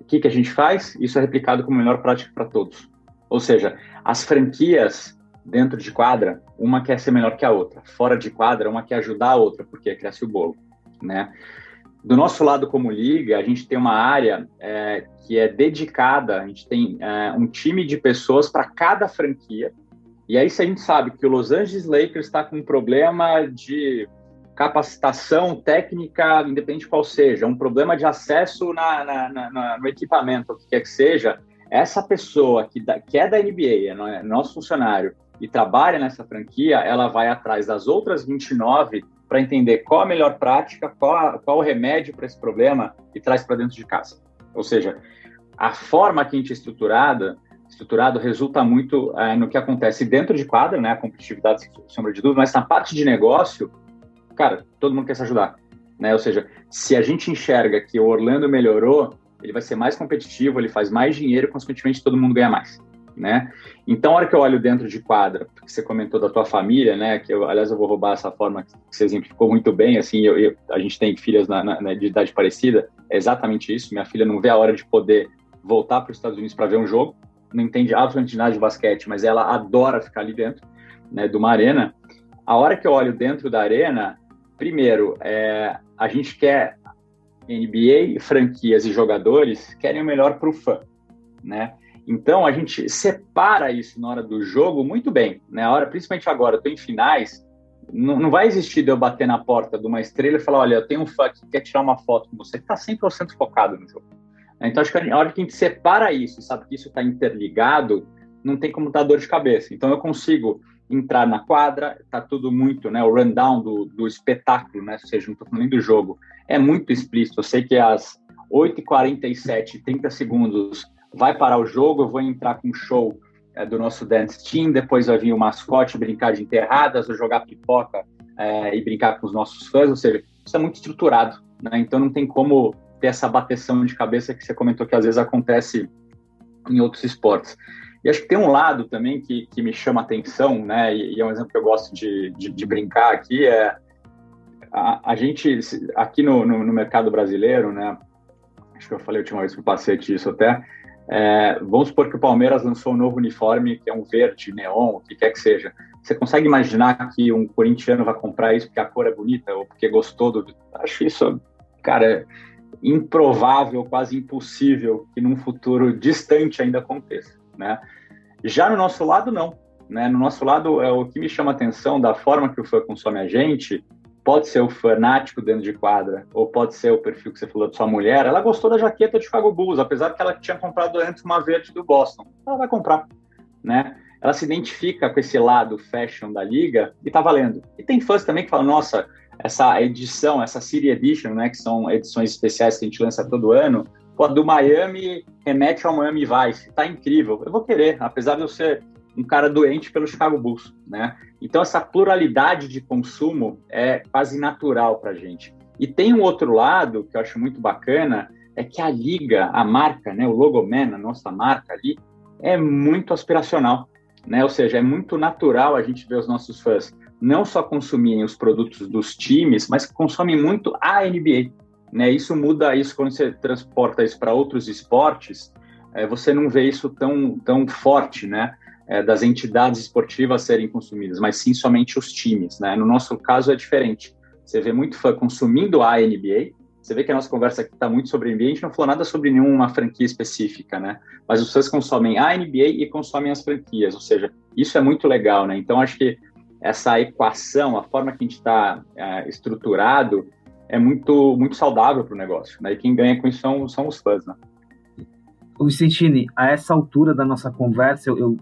O que, que a gente faz? Isso é replicado como melhor prática para todos. Ou seja, as franquias dentro de quadra, uma quer ser melhor que a outra. Fora de quadra, uma quer ajudar a outra, porque cresce o bolo, né? Do nosso lado como liga, a gente tem uma área é, que é dedicada, a gente tem é, um time de pessoas para cada franquia. E aí, se a gente sabe que o Los Angeles Lakers está com um problema de capacitação técnica, independente qual seja, um problema de acesso na, na, na, no equipamento, o que quer que seja, essa pessoa que, da, que é da NBA, é nosso funcionário, e trabalha nessa franquia, ela vai atrás das outras 29 para entender qual a melhor prática, qual, a, qual o remédio para esse problema e traz para dentro de casa. Ou seja, a forma que a gente é estruturada, estruturado resulta muito é, no que acontece dentro de quadra, né, a competitividade sem sombra de dúvida, mas na parte de negócio, cara, todo mundo quer se ajudar, né? Ou seja, se a gente enxerga que o Orlando melhorou, ele vai ser mais competitivo, ele faz mais dinheiro, consequentemente todo mundo ganha mais né? Então, a hora que eu olho dentro de quadra, que você comentou da tua família, né? Que eu, aliás, eu vou roubar essa forma que você exemplificou muito bem. Assim, eu, eu, a gente tem filhas na, na, na, de idade parecida, é exatamente isso. Minha filha não vê a hora de poder voltar para os Estados Unidos para ver um jogo, não entende absolutamente nada de basquete, mas ela adora ficar ali dentro, né? De uma arena. A hora que eu olho dentro da arena, primeiro, é, a gente quer NBA, franquias e jogadores querem o melhor para o fã, né? Então a gente separa isso na hora do jogo muito bem, né? A hora, principalmente agora, eu tô em finais, não, não vai existir de eu bater na porta de uma estrela e falar, olha, eu tenho um fã que quer tirar uma foto com você, que tá 100% focado no jogo. Então acho que a hora que a gente separa isso, sabe que isso está interligado, não tem como dar dor de cabeça. Então eu consigo entrar na quadra, tá tudo muito, né? O rundown do, do espetáculo, né? Ou seja, não tô falando nem do jogo, é muito explícito. Eu sei que às 8h47, 30 segundos, vai parar o jogo, eu vou entrar com um show é, do nosso dance team, depois vai vir o mascote brincar de enterradas, ou jogar pipoca é, e brincar com os nossos fãs, ou seja, isso é muito estruturado, né? Então não tem como ter essa bateção de cabeça que você comentou que às vezes acontece em outros esportes. E acho que tem um lado também que, que me chama atenção, né? E, e é um exemplo que eu gosto de, de, de brincar aqui é a, a gente aqui no, no, no, mercado brasileiro, né? Acho que eu falei a última vez que eu passei isso até. É, vamos supor que o Palmeiras lançou um novo uniforme, que é um verde, neon, o que quer que seja. Você consegue imaginar que um corintiano vai comprar isso porque a cor é bonita ou porque gostou do. Acho isso, cara, improvável, quase impossível que num futuro distante ainda aconteça, né? Já no nosso lado, não. Né? No nosso lado, é o que me chama atenção da forma que o fã consome a gente pode ser o fanático dentro de quadra, ou pode ser o perfil que você falou de sua mulher, ela gostou da jaqueta de Chicago Bulls, apesar que ela tinha comprado antes uma verde do Boston. Ela vai comprar, né? Ela se identifica com esse lado fashion da liga e tá valendo. E tem fãs também que falam, nossa, essa edição, essa City Edition, né, que são edições especiais que a gente lança todo ano, pô, do Miami remete ao Miami Vice, tá incrível. Eu vou querer, apesar de eu ser um cara doente pelo Chicago Bulls, né? Então essa pluralidade de consumo é quase natural para gente. E tem um outro lado que eu acho muito bacana, é que a liga, a marca, né, o Logoman, a nossa marca ali, é muito aspiracional, né? Ou seja, é muito natural a gente ver os nossos fãs não só consumirem os produtos dos times, mas consomem muito a NBA. Né? Isso muda isso quando você transporta isso para outros esportes, é, você não vê isso tão, tão forte, né? É, das entidades esportivas serem consumidas, mas sim somente os times, né? No nosso caso é diferente. Você vê muito fã consumindo a NBA, você vê que a nossa conversa aqui está muito sobre NBA, a gente não falou nada sobre nenhuma franquia específica, né? Mas os fãs consomem a NBA e consomem as franquias, ou seja, isso é muito legal, né? Então acho que essa equação, a forma que a gente está é, estruturado, é muito, muito saudável para o negócio. Né? E quem ganha com isso são, são os fãs. Né? Vicentini, a essa altura da nossa conversa, eu, eu,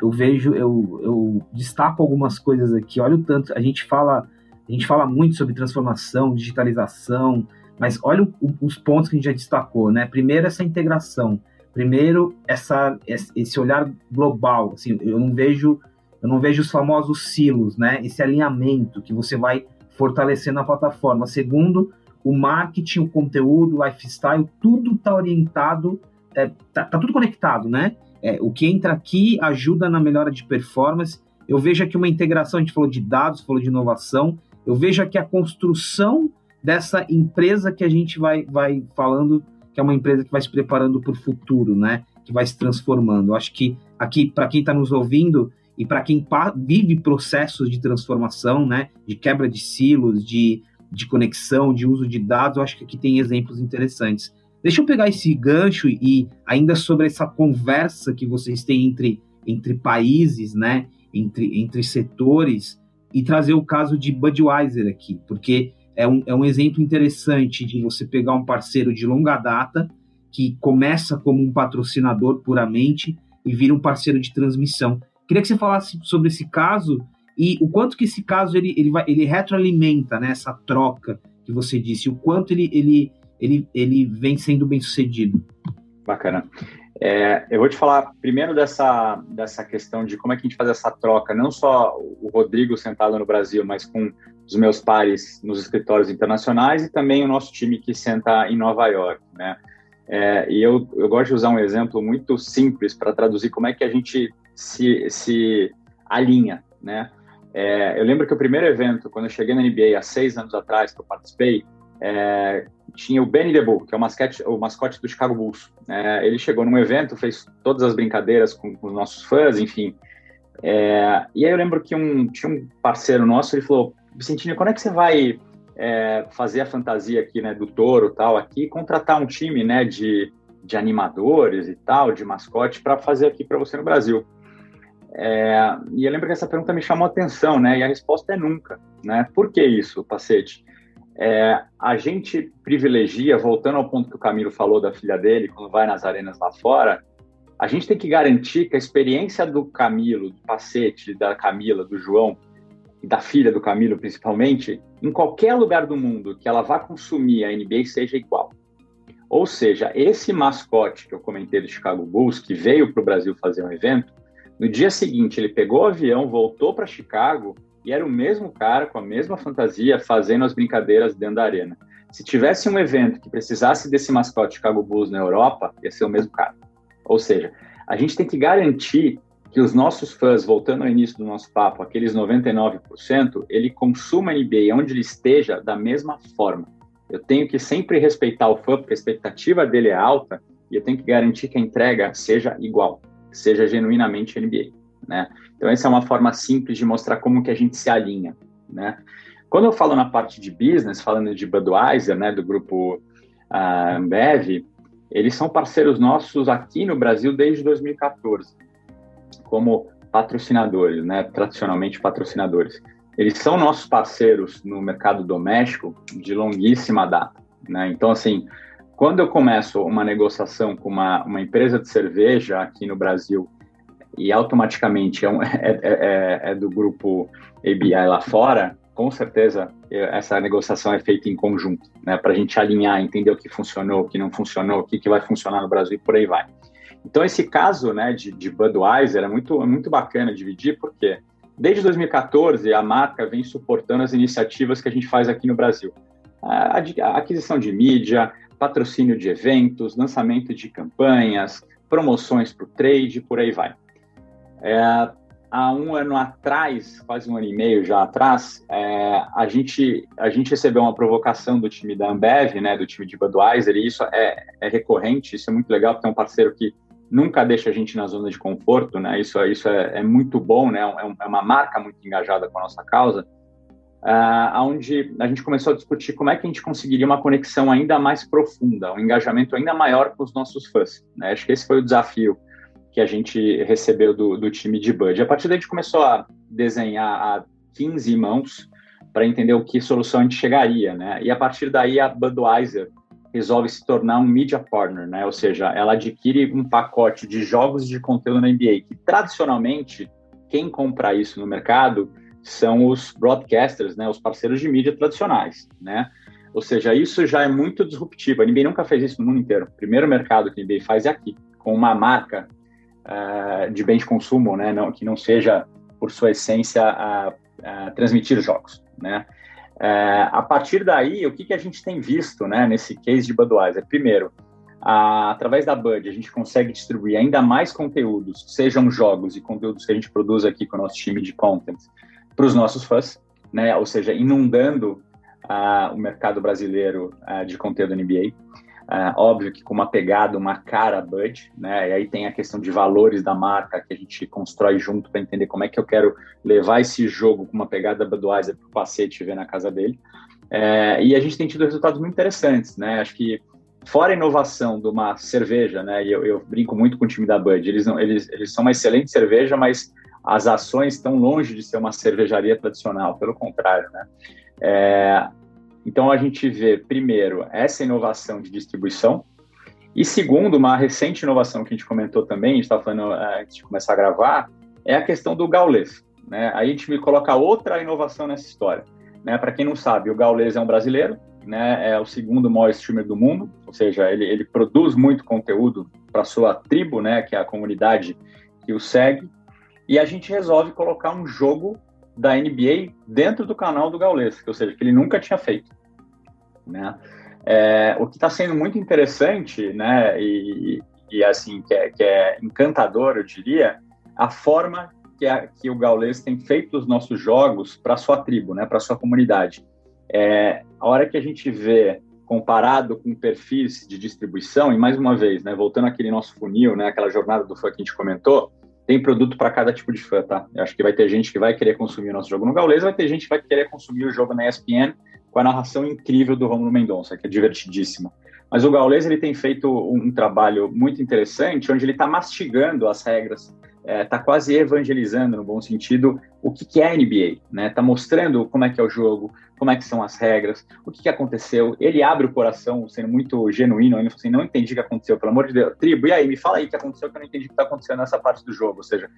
eu, vejo, eu, eu destaco algumas coisas aqui. Olha o tanto, a gente fala, a gente fala muito sobre transformação, digitalização, mas olha o, os pontos que a gente já destacou, né? Primeiro, essa integração. Primeiro, essa, esse olhar global. Assim, eu não vejo eu não vejo os famosos silos, né? Esse alinhamento que você vai fortalecer na plataforma. Segundo, o marketing, o conteúdo, o lifestyle, tudo está orientado, é, tá, tá, tudo conectado, né? É, o que entra aqui ajuda na melhora de performance. Eu vejo aqui uma integração, a gente falou de dados, falou de inovação. Eu vejo aqui a construção dessa empresa que a gente vai, vai falando, que é uma empresa que vai se preparando para o futuro, né? Que vai se transformando. Eu acho que aqui, para quem está nos ouvindo, e para quem vive processos de transformação, né, de quebra de silos, de, de conexão, de uso de dados, eu acho que aqui tem exemplos interessantes. Deixa eu pegar esse gancho e ainda sobre essa conversa que vocês têm entre, entre países, né, entre, entre setores, e trazer o caso de Budweiser aqui, porque é um, é um exemplo interessante de você pegar um parceiro de longa data, que começa como um patrocinador puramente e vira um parceiro de transmissão. Queria que você falasse sobre esse caso e o quanto que esse caso ele, ele, vai, ele retroalimenta né, essa troca que você disse, o quanto ele, ele, ele, ele vem sendo bem sucedido. Bacana. É, eu vou te falar primeiro dessa, dessa questão de como é que a gente faz essa troca, não só o Rodrigo sentado no Brasil, mas com os meus pares nos escritórios internacionais e também o nosso time que senta em Nova York, né? É, e eu, eu gosto de usar um exemplo muito simples para traduzir como é que a gente se, se alinha, né? É, eu lembro que o primeiro evento, quando eu cheguei na NBA há seis anos atrás, que eu participei, é, tinha o Benny the Bull, que é o mascote, o mascote do Chicago Bulls. É, ele chegou num evento, fez todas as brincadeiras com, com os nossos fãs, enfim. É, e aí eu lembro que um, tinha um parceiro nosso, ele falou, Vicentino, quando é que você vai é, fazer a fantasia aqui, né, do touro tal, aqui, contratar um time, né, de, de animadores e tal, de mascote, para fazer aqui para você no Brasil? É, e eu lembro que essa pergunta me chamou a atenção, né? E a resposta é nunca, né? Por que isso, Pacete? É, a gente privilegia, voltando ao ponto que o Camilo falou da filha dele, quando vai nas arenas lá fora, a gente tem que garantir que a experiência do Camilo, do Pacete, da Camila, do João, e da filha do Camilo principalmente, em qualquer lugar do mundo que ela vá consumir a NBA seja igual. Ou seja, esse mascote que eu comentei do Chicago Bulls, que veio para o Brasil fazer um evento, no dia seguinte, ele pegou o avião, voltou para Chicago e era o mesmo cara com a mesma fantasia fazendo as brincadeiras dentro da arena. Se tivesse um evento que precisasse desse mascote Chicago Bulls na Europa, ia ser o mesmo cara. Ou seja, a gente tem que garantir que os nossos fãs, voltando ao início do nosso papo, aqueles 99%, ele consuma a NBA onde ele esteja da mesma forma. Eu tenho que sempre respeitar o fã, porque a expectativa dele é alta, e eu tenho que garantir que a entrega seja igual seja genuinamente NBA, né? Então essa é uma forma simples de mostrar como que a gente se alinha, né? Quando eu falo na parte de business, falando de Budweiser, né, do grupo uh, Ambev, eles são parceiros nossos aqui no Brasil desde 2014, como patrocinadores, né, tradicionalmente patrocinadores. Eles são nossos parceiros no mercado doméstico de longuíssima data, né? Então assim, quando eu começo uma negociação com uma, uma empresa de cerveja aqui no Brasil e automaticamente é, um, *laughs* é, é, é, é do grupo ABI lá fora, com certeza essa negociação é feita em conjunto, né? Para a gente alinhar, entender o que funcionou, o que não funcionou, o que, que vai funcionar no Brasil e por aí vai. Então, esse caso né, de, de Budweiser é muito, é muito bacana dividir, porque desde 2014 a marca vem suportando as iniciativas que a gente faz aqui no Brasil. A, a aquisição de mídia, patrocínio de eventos, lançamento de campanhas, promoções para o trade, por aí vai. É, há um ano atrás, quase um ano e meio já atrás, é, a, gente, a gente recebeu uma provocação do time da Ambev, né, do time de Budweiser, e isso é, é recorrente, isso é muito legal, porque é um parceiro que nunca deixa a gente na zona de conforto, né? Isso, isso é, é muito bom, né? É, é, uma marca muito engajada com a nossa causa, uh, onde a gente começou a discutir como é que a gente conseguiria uma conexão ainda mais profunda, um engajamento ainda maior com os nossos fãs. Né? Acho que esse foi o desafio que a gente recebeu do, do time de Bud. A partir daí a gente começou a desenhar a 15 mãos para entender o que solução a gente chegaria, né? E a partir daí a Budweiser resolve se tornar um media partner, né? Ou seja, ela adquire um pacote de jogos de conteúdo na NBA, que tradicionalmente quem compra isso no mercado são os broadcasters, né? Os parceiros de mídia tradicionais, né? Ou seja, isso já é muito disruptivo. A NBA nunca fez isso no mundo inteiro. O primeiro mercado que a NBA faz é aqui, com uma marca uh, de bem de consumo, né? Não, que não seja, por sua essência, transmitir jogos, né? É, a partir daí, o que, que a gente tem visto né, nesse case de Budweiser? Primeiro, através da Bud, a gente consegue distribuir ainda mais conteúdos, sejam jogos e conteúdos que a gente produz aqui com o nosso time de content, para os nossos fãs, né? ou seja, inundando uh, o mercado brasileiro uh, de conteúdo NBA. Uh, óbvio que com uma pegada, uma cara Bud, né? E aí tem a questão de valores da marca que a gente constrói junto para entender como é que eu quero levar esse jogo com uma pegada Budweiser para o paciente ver na casa dele. É, e a gente tem tido resultados muito interessantes, né? Acho que fora a inovação de uma cerveja, né? E eu, eu brinco muito com o time da Bud, eles, não, eles, eles são uma excelente cerveja, mas as ações estão longe de ser uma cervejaria tradicional, pelo contrário, né? É, então, a gente vê, primeiro, essa inovação de distribuição, e segundo, uma recente inovação que a gente comentou também, a gente estava falando uh, antes de começar a gravar, é a questão do gaulês. Né? Aí a gente me coloca outra inovação nessa história. Né? Para quem não sabe, o gaulês é um brasileiro, né? é o segundo maior streamer do mundo, ou seja, ele, ele produz muito conteúdo para sua tribo, né? que é a comunidade que o segue, e a gente resolve colocar um jogo da NBA dentro do canal do Gaules, ou seja, que ele nunca tinha feito. Né? É, o que está sendo muito interessante, né, e, e assim, que é, que é, encantador, eu diria, a forma que, a, que o Gaules tem feito os nossos jogos para sua tribo, né, para sua comunidade. É, a hora que a gente vê comparado com perfis de distribuição, e mais uma vez, né, voltando àquele nosso funil, né, aquela jornada do fã que a gente comentou, tem produto para cada tipo de fã, tá? Eu acho que vai ter gente que vai querer consumir o nosso jogo no Gaules, vai ter gente que vai querer consumir o jogo na ESPN com a narração incrível do Romulo Mendonça, que é divertidíssima. Mas o Gaules ele tem feito um, trabalho muito interessante, onde ele está mastigando as regras, está é, tá quase evangelizando, no bom sentido, o que, que é a NBA, né? Está mostrando como é que é o jogo, como é que são as regras, o que, que aconteceu. Ele abre o coração, sendo muito genuíno, ele fala assim, não entendi o que aconteceu, pelo amor de Deus. Tribo, e aí, me fala aí o que aconteceu, que eu não entendi o que está acontecendo nessa parte do jogo. Ou seja,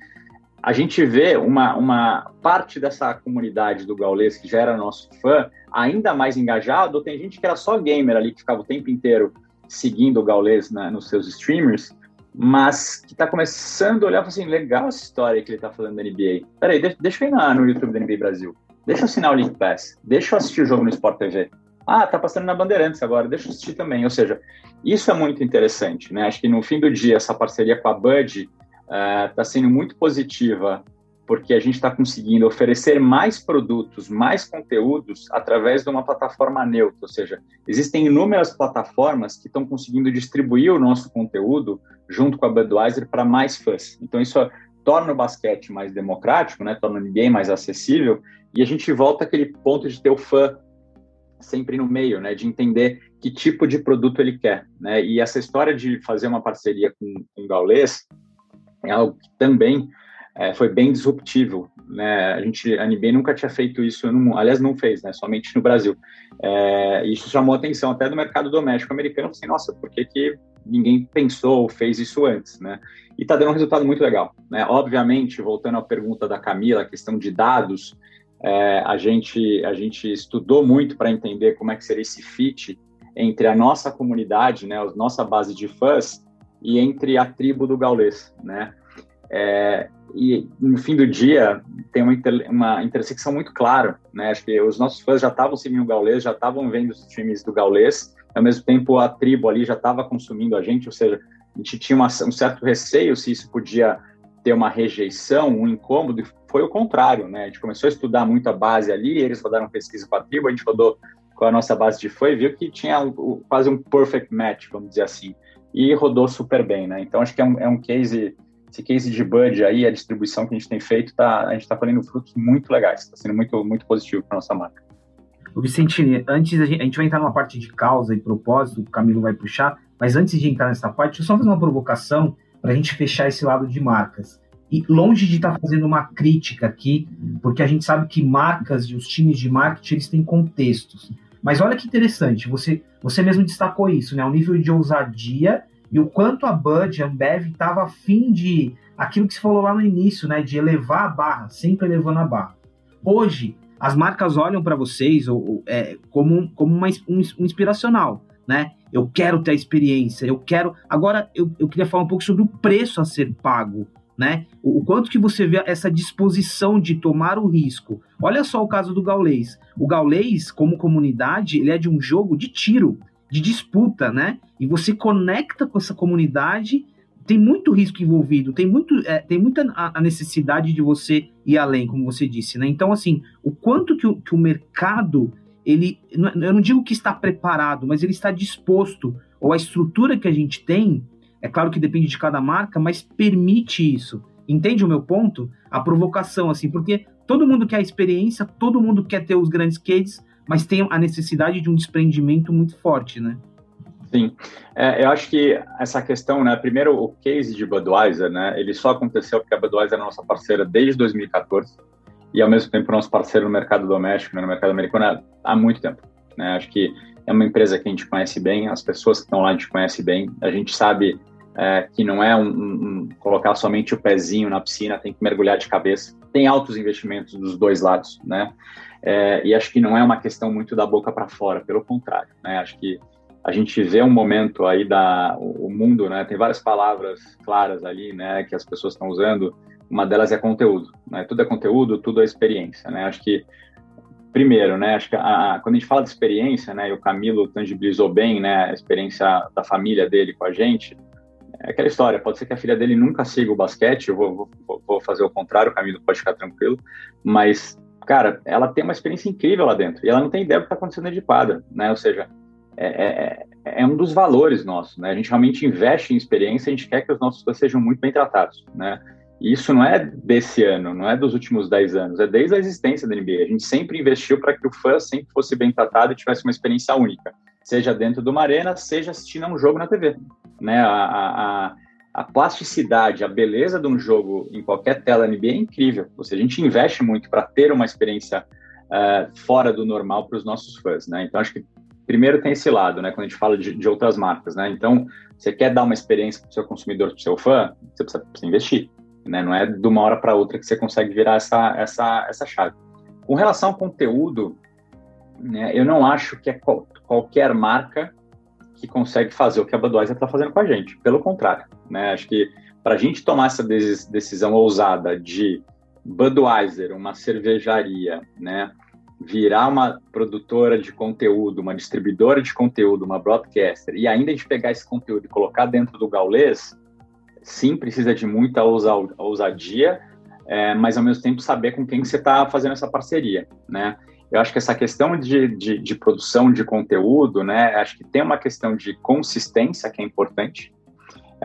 a gente vê uma, uma parte dessa comunidade do Gaules, que já era nosso fã, ainda mais engajado, tem gente que era só gamer ali, que ficava o tempo inteiro seguindo o Gaules né, nos seus streamers, mas que está começando a olhar e assim, legal essa história que ele está falando da NBA. Peraí, deixa, deixa eu ir no YouTube da NBA Brasil. Deixa eu assinar o League Pass. Deixa eu assistir o jogo no Sport TV. Ah, tá passando na Bandeirantes agora, deixa eu assistir também. Ou seja, isso é muito interessante, né? Acho que no fim do dia, essa parceria com a Bud está uh, sendo muito positiva porque a gente está conseguindo oferecer mais produtos, mais conteúdos através de uma plataforma neutra, ou seja, existem inúmeras plataformas que estão conseguindo distribuir o nosso conteúdo junto com a Budweiser para mais fãs. Então isso torna o basquete mais democrático, né? Torna NBA mais acessível e a gente volta àquele ponto de ter o fã sempre no meio, né? De entender que tipo de produto ele quer, né? E essa história de fazer uma parceria com, com o Gaules é algo que também é, foi bem disruptivo, né? A gente, a NBA nunca tinha feito isso, no, aliás, não fez, né? Somente no Brasil. É, isso chamou atenção até do mercado doméstico americano. Assim, nossa, por que, que ninguém pensou ou fez isso antes, né? E está dando um resultado muito legal, né? Obviamente, voltando à pergunta da Camila, a questão de dados, é, a, gente, a gente estudou muito para entender como é que seria esse fit entre a nossa comunidade, né, a nossa base de fãs, e entre a tribo do gaulês, né? É, e no fim do dia tem uma, inter, uma intersecção muito clara, né? Acho que os nossos fãs já estavam seguindo o gaulês, já estavam vendo os times do gaulês, ao mesmo tempo a tribo ali já estava consumindo a gente, ou seja, a gente tinha uma, um certo receio se isso podia ter uma rejeição, um incômodo, e foi o contrário, né? A gente começou a estudar muito a base ali, eles rodaram pesquisa com a tribo, a gente rodou com a nossa base de fã e viu que tinha quase um perfect match, vamos dizer assim, e rodou super bem, né? Então acho que é um, é um case esse case de Bud aí, a distribuição que a gente tem feito, tá, a gente está colhendo frutos muito legais, está sendo muito, muito positivo para nossa marca. O Vicentini, antes a gente, a gente, vai entrar numa parte de causa e propósito, o Camilo vai puxar, mas antes de entrar nessa parte, deixa eu só fazer uma provocação para a gente fechar esse lado de marcas. E longe de estar tá fazendo uma crítica aqui, porque a gente sabe que marcas e os times de marketing eles têm contextos. Mas olha que interessante, você, você mesmo destacou isso, né? O nível de ousadia e o quanto a Bud, a Ambev, estava afim de aquilo que você falou lá no início, né? De elevar a barra, sempre elevando a barra. Hoje, as marcas olham para vocês ou, é, como, como uma, um, um, inspiracional, né? Eu quero ter a experiência, eu quero. Agora, eu, eu queria falar um pouco sobre o preço a ser pago, né? O, o, quanto que você vê essa disposição de tomar o risco. Olha só o caso do Gaulês. O Gaulês, como comunidade, ele é de um jogo de tiro de disputa, né? E você conecta com essa comunidade, tem muito risco envolvido, tem, muito, é, tem muita a necessidade de você ir além, como você disse, né? Então, assim, o quanto que o, que o mercado, ele, eu não digo que está preparado, mas ele está disposto, ou a estrutura que a gente tem, é claro que depende de cada marca, mas permite isso. Entende o meu ponto? A provocação, assim, porque todo mundo quer a experiência, todo mundo quer ter os grandes cases, mas tem a necessidade de um desprendimento muito forte, né? Sim, é, eu acho que essa questão, né, primeiro o case de Budweiser, né, ele só aconteceu porque a Budweiser é nossa parceira desde 2014 e ao mesmo tempo nosso parceiro no mercado doméstico, né, no mercado americano há muito tempo, né, acho que é uma empresa que a gente conhece bem, as pessoas que estão lá a gente conhece bem, a gente sabe é, que não é um, um, colocar somente o pezinho na piscina, tem que mergulhar de cabeça, tem altos investimentos dos dois lados, né, é, e acho que não é uma questão muito da boca para fora, pelo contrário, né? Acho que a gente vê um momento aí da o mundo, né? Tem várias palavras claras ali, né? Que as pessoas estão usando. Uma delas é conteúdo, né? Tudo é conteúdo, tudo é experiência, né? Acho que primeiro, né? Acho que a, a, quando a gente fala de experiência, né? E o Camilo tangibilizou bem, né? A experiência da família dele com a gente. É aquela história. Pode ser que a filha dele nunca siga o basquete. Eu vou, vou, vou fazer o contrário. O Camilo pode ficar tranquilo. Mas cara, ela tem uma experiência incrível lá dentro e ela não tem ideia do que está acontecendo de quadra, né? Ou seja, é, é, é, é, um dos valores nossos, né? A gente realmente investe em experiência, a gente quer que os nossos fãs sejam muito bem tratados, né? E isso não é desse ano, não é dos últimos 10 anos, é desde a existência da NBA. A gente sempre investiu para que o fã sempre fosse bem tratado e tivesse uma experiência única, seja dentro de uma arena, seja assistindo a um jogo na TV, né? A, a, a plasticidade, a beleza de um jogo em qualquer tela NBA é incrível. Ou seja, a gente investe muito para ter uma experiência uh, fora do normal para os nossos fãs, né? Então, acho que primeiro tem esse lado, né? Quando a gente fala de, de outras marcas, né? Então, você quer dar uma experiência para o seu consumidor, para o seu fã, você precisa, precisa, investir, né? Não é de uma hora para outra que você consegue virar essa, essa, essa chave. Com relação ao conteúdo, né, eu não acho que é qual, qualquer marca que consegue fazer o que a Budweiser está fazendo com a gente. Pelo contrário, né? Acho que para a gente tomar essa decisão ousada de Budweiser, uma cervejaria, né, virar uma produtora de conteúdo, uma distribuidora de conteúdo, uma broadcaster, e ainda de pegar esse conteúdo e colocar dentro do Gaulês, sim, precisa de muita ousadia, é, mas ao mesmo tempo saber com quem você está fazendo essa parceria, né? Eu acho que essa questão de, de, de, produção de conteúdo, né, acho que tem uma questão de consistência que é importante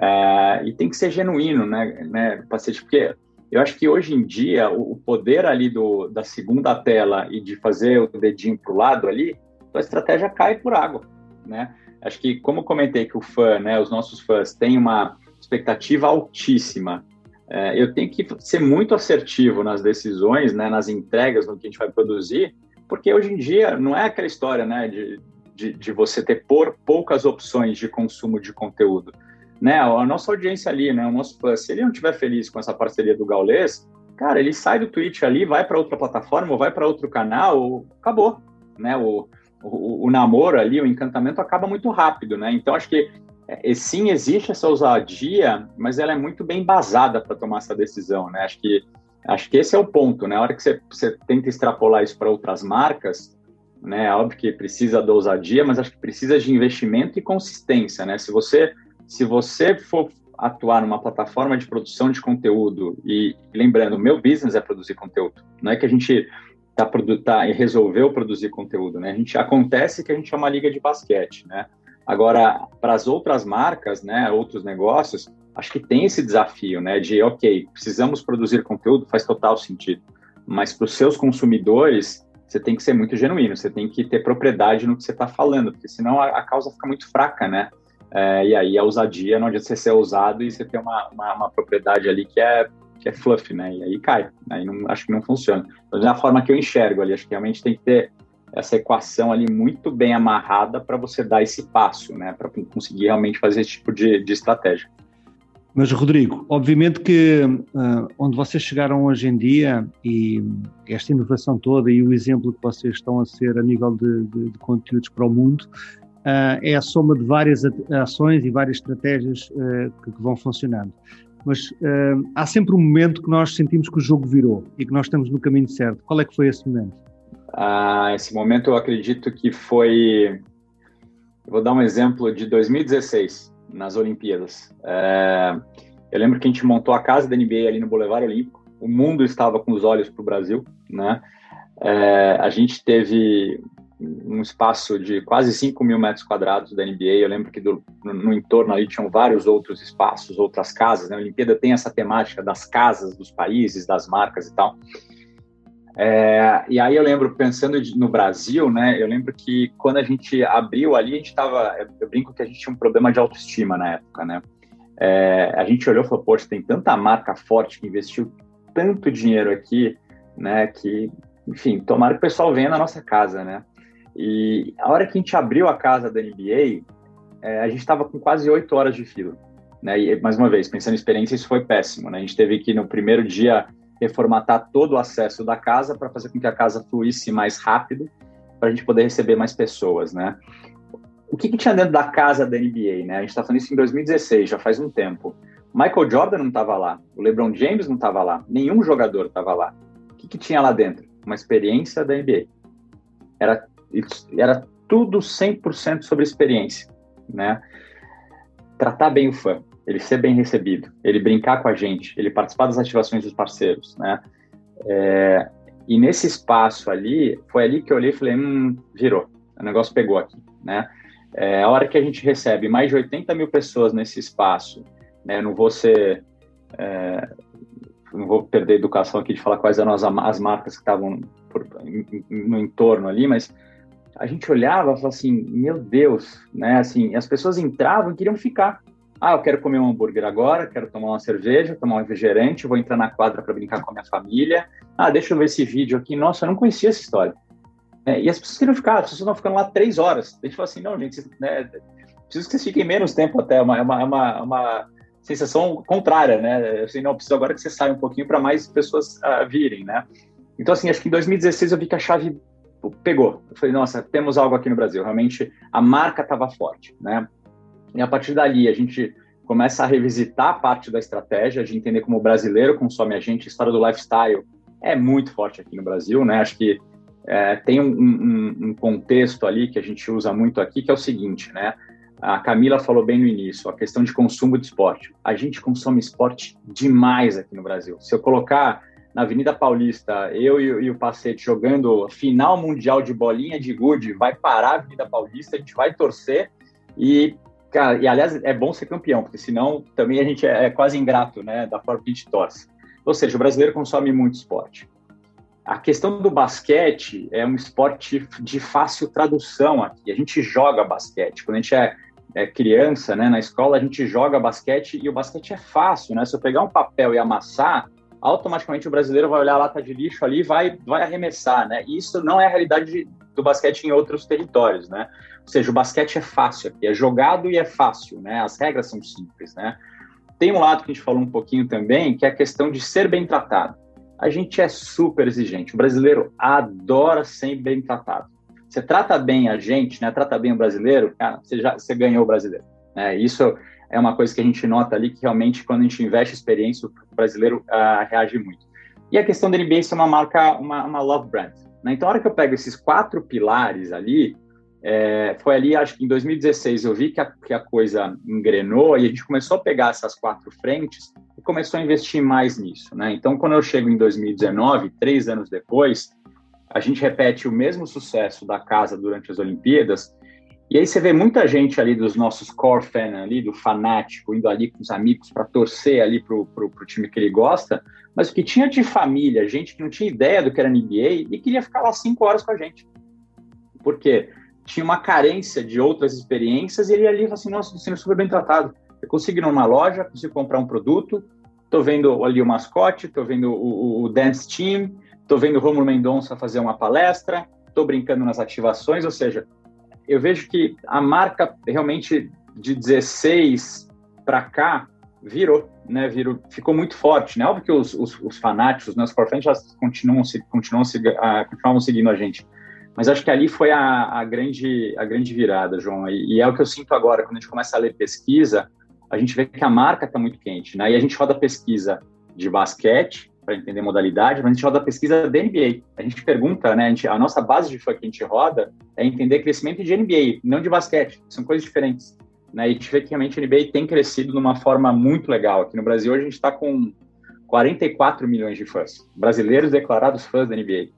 é, e tem que ser genuíno, né, né paciente, porque eu acho que hoje em dia o, poder ali do, da segunda tela e de fazer o dedinho para o lado ali, a estratégia cai por água, né? Acho que, como comentei que o fã, né, os nossos fãs têm uma expectativa altíssima é, eu tenho que ser muito assertivo nas decisões, né, nas entregas, no que a gente vai produzir, porque hoje em dia não é aquela história, né, de, de, de você ter por poucas opções de consumo de conteúdo, né? A nossa audiência ali, né, o nosso se ele não estiver feliz com essa parceria do Gaulês, cara, ele sai do Twitch ali, vai para outra plataforma, ou vai para outro canal, acabou, né? O, o, o, namoro ali, o encantamento acaba muito rápido, né? Então acho que é, sim existe essa ousadia, mas ela é muito bem embasada para tomar essa decisão, né? Acho que acho que esse é o ponto, né? A hora que você, você tenta extrapolar isso para outras marcas, né? É óbvio que precisa da ousadia, mas acho que precisa de investimento e consistência, né? Se você se você for atuar numa plataforma de produção de conteúdo e lembrando, meu business é produzir conteúdo, não é que a gente tá, tá resolveu produzir conteúdo, né? A gente acontece que a gente é uma liga de basquete, né? Agora, para as outras marcas, né, outros negócios, acho que tem esse desafio, né, de ok, precisamos produzir conteúdo, faz total sentido, mas para os seus consumidores você tem que ser muito genuíno, você tem que ter propriedade no que você está falando, porque senão a, a, causa fica muito fraca, né? É, e aí a ousadia não adianta você ser ousado e você ter uma, uma, uma, propriedade ali que é, que é fluff, né? E aí cai, aí não, acho que não funciona. Mas é forma que eu enxergo ali, acho que realmente tem que ter essa equação ali muito bem amarrada para você dar esse passo, né? Para conseguir realmente fazer esse tipo de, de estratégia. Mas, Rodrigo, obviamente que uh, onde vocês chegaram hoje em dia e esta inovação toda e o exemplo que vocês estão a ser a nível de, de, de conteúdos para o mundo uh, é a soma de várias ações e várias estratégias uh, que, que, vão funcionando. Mas há sempre um momento que nós sentimos que o jogo virou e que nós estamos no caminho certo. Qual é que foi esse momento? Ah, esse momento eu acredito que foi. Eu vou dar um exemplo de 2016 nas Olimpíadas. É, eu lembro que a gente montou a casa da NBA ali no Boulevard Olímpico. O mundo estava com os olhos para o Brasil, né? É, a gente teve um espaço de quase 5 mil metros quadrados da NBA. Eu lembro que do, no, no, entorno ali tinham vários outros espaços, outras casas. Né? A Olimpíada tem essa temática das casas, dos países, das marcas e tal. É, e aí eu lembro, pensando no Brasil, né, eu lembro que quando a gente abriu ali, a gente estava, eu brinco que a gente tinha um problema de autoestima na época, né, é, a gente olhou e falou, poxa, tem tanta marca forte que investiu tanto dinheiro aqui, né, que, enfim, tomara que o pessoal venha na nossa casa, né, e a hora que a gente abriu a casa da NBA, é, a gente estava com quase oito horas de fila, né, e mais uma vez, pensando em experiência, isso foi péssimo, né, a gente teve que no primeiro dia reformatar todo o acesso da casa para fazer com que a casa fluísse mais rápido, para a gente poder receber mais pessoas, né? O que, que, tinha dentro da casa da NBA, né? A gente está falando isso em 2016, já faz um tempo. Michael Jordan não estava lá, o LeBron James não estava lá, nenhum jogador estava lá. O que, que, tinha lá dentro? Uma experiência da NBA. Era, era tudo 100% sobre experiência, né? Tratar bem o fã, ele ser bem recebido, ele brincar com a gente, ele participar das ativações dos parceiros, né? É, e nesse espaço ali, foi ali que eu olhei e falei, hum, virou, o negócio pegou aqui, né? É, a hora que a gente recebe mais de 80 mil pessoas nesse espaço, né? Não vou ser, é, não vou perder a educação aqui de falar quais eram as, as marcas que estavam no entorno ali, mas a gente olhava e falava assim, meu Deus, né? Assim, as pessoas entravam e queriam ficar. Ah, eu quero comer um hambúrguer agora, quero tomar uma cerveja, tomar um refrigerante, vou entrar na quadra para brincar com a minha família. Ah, deixa eu ver esse vídeo aqui. Nossa, eu não conhecia essa história. É, e as pessoas queriam ficar, as pessoas estão ficando lá três horas. A gente fala assim, não, gente, né, preciso que vocês fiquem menos tempo até. É uma, é uma, é uma, uma sensação contrária, né? Assim, não, preciso agora que você saia um pouquinho para mais pessoas uh, virem, né? Então, assim, acho que em 2016 eu vi que a chave pegou. Eu falei, nossa, temos algo aqui no Brasil. Realmente, a marca estava forte, né? E a partir dali, a gente começa a revisitar parte da estratégia, de entender como o brasileiro consome a gente. A história do lifestyle é muito forte aqui no Brasil, né? Acho que é, tem um, um, um, contexto ali que a gente usa muito aqui, que é o seguinte, né? A Camila falou bem no início, a questão de consumo de esporte. A gente consome esporte demais aqui no Brasil. Se eu colocar na Avenida Paulista, eu e, e o Pacete jogando final mundial de bolinha de gude, vai parar a Avenida Paulista, a gente vai torcer e Cara, e aliás, é bom ser campeão, porque senão também a gente é, é quase ingrato, né, da forma que a gente torce. Ou seja, o brasileiro consome muito esporte. A questão do basquete é um esporte de fácil tradução aqui. A gente joga basquete. Quando a gente é, é, criança, né, na escola, a gente joga basquete e o basquete é fácil, né? Se eu pegar um papel e amassar, automaticamente o brasileiro vai olhar a lata de lixo ali e vai, vai arremessar, né? E isso não é a realidade do basquete em outros territórios, né? Ou seja, o basquete é fácil aqui, é jogado e é fácil, né? As regras são simples, né? Tem um lado que a gente falou um pouquinho também, que é a questão de ser bem tratado. a gente é super exigente. O brasileiro adora ser bem tratado. Você trata bem a gente, né? Trata bem o brasileiro, cara, você já você ganhou o brasileiro. Né? Isso é uma coisa que a gente nota ali que realmente quando a gente investe experiência, o brasileiro uh, reage muito. E a questão da NBA é uma marca, uma, uma love brand. Né? Então, a hora que eu pego esses quatro pilares ali, é, foi ali, acho que em 2016, eu vi que a, que a coisa engrenou e a gente começou a pegar essas quatro frentes e começou a investir mais nisso. Né? Então, quando eu chego em 2019, três anos depois, a gente repete o mesmo sucesso da casa durante as Olimpíadas, e aí você vê muita gente ali dos nossos core fans ali, do fanático, indo ali com os amigos para torcer ali pro, pro, time que ele gosta, mas o que tinha de família, gente que não tinha ideia do que era NBA e queria ficar lá cinco horas com a gente. Por quê? Tinha uma carência de outras experiências e ele ali falou assim, nossa, estou sendo super bem tratado. Eu consigo ir numa loja, consigo comprar um produto, estou vendo ali o mascote, estou vendo o, o, o, dance team, estou vendo o Romulo Mendonça fazer uma palestra, estou brincando nas ativações, ou seja, eu vejo que a marca realmente de 16 para cá virou, né? Virou, ficou muito forte, né? Óbvio que os, os, os fanáticos, né, os forfãs já continuam, continuam, uh, continuavam seguindo a gente. Mas acho que ali foi a, a grande, a grande virada, João. E, e, é o que eu sinto agora, quando a gente começa a ler pesquisa, a gente vê que a marca está muito quente, né? E a gente roda pesquisa de basquete, para entender modalidade, mas a gente roda pesquisa da NBA. A gente pergunta, né? A, gente, a nossa base de fã que a gente roda é entender crescimento de NBA, não de basquete. São coisas diferentes. Né? E a gente vê que realmente a NBA tem crescido de uma forma muito legal. Aqui no Brasil, hoje a gente está com 44 milhões de fãs, brasileiros declarados fãs da NBA.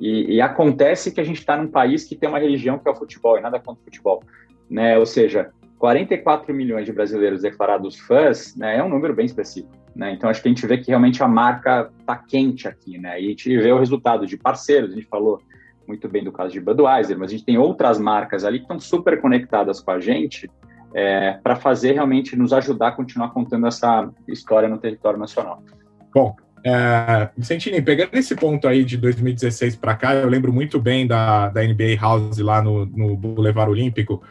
E, e acontece que a gente está num país que tem uma religião que é o futebol, e nada contra o futebol. Né? Ou seja, 44 milhões de brasileiros declarados fãs né, é um número bem expressivo. Né? Então, acho que a gente vê que realmente a marca está quente aqui, né? E a gente vê o resultado de parceiros, a gente falou muito bem do caso de Budweiser, mas a gente tem outras marcas ali que estão super conectadas com a gente é, para fazer realmente nos ajudar a continuar contando essa história no território nacional. Bom, é, Vicentini, pegando esse ponto aí de 2016 para cá, eu lembro muito bem da, da NBA House lá no, no Boulevard Olímpico,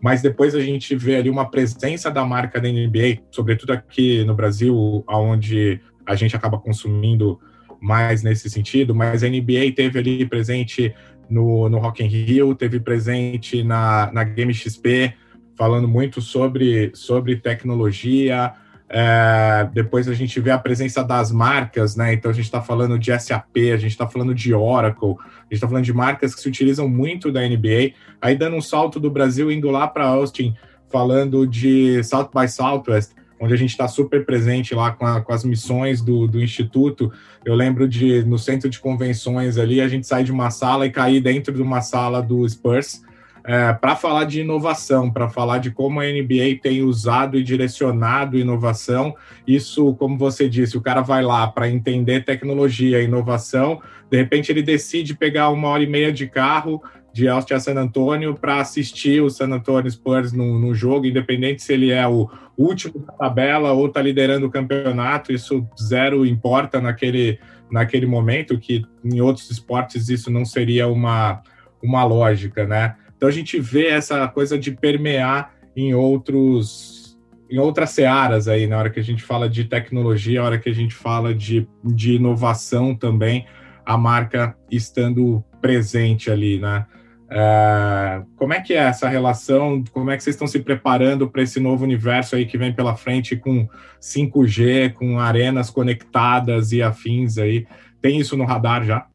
mas depois a gente vê ali uma presença da marca da NBA, sobretudo aqui no Brasil, onde a gente acaba consumindo mais nesse sentido, mas a NBA teve ali presente no, no Rock in Rio, teve presente na, na Game XP, falando muito sobre, sobre tecnologia, é, depois a gente vê a presença das marcas, né? Então a gente está falando de SAP, a gente está falando de Oracle, a gente está falando de marcas que se utilizam muito da NBA. Aí dando um salto do Brasil indo lá para Austin, falando de South by Southwest, onde a gente está super presente lá com, a, com as missões do, do, Instituto. Eu lembro de, no centro de convenções ali, a gente sai de uma sala e cair dentro de uma sala do Spurs, é, para falar de inovação, para falar de como a NBA tem usado e direcionado inovação. Isso, como você disse, o cara vai lá para entender tecnologia inovação, de repente ele decide pegar uma hora e meia de carro de Austin a San Antonio para assistir o San Antonio Spurs no, no, jogo, independente se ele é o último da tabela ou está liderando o campeonato, isso zero importa naquele, naquele momento, que em outros esportes isso não seria uma, uma lógica, né? Então a gente vê essa coisa de permear em outros em outras searas aí, na hora que a gente fala de tecnologia, na hora que a gente fala de, de inovação também, a marca estando presente ali, né? É, como é que é essa relação? Como é que vocês estão se preparando para esse novo universo aí que vem pela frente com 5G, com arenas conectadas e afins aí? Tem isso no radar já?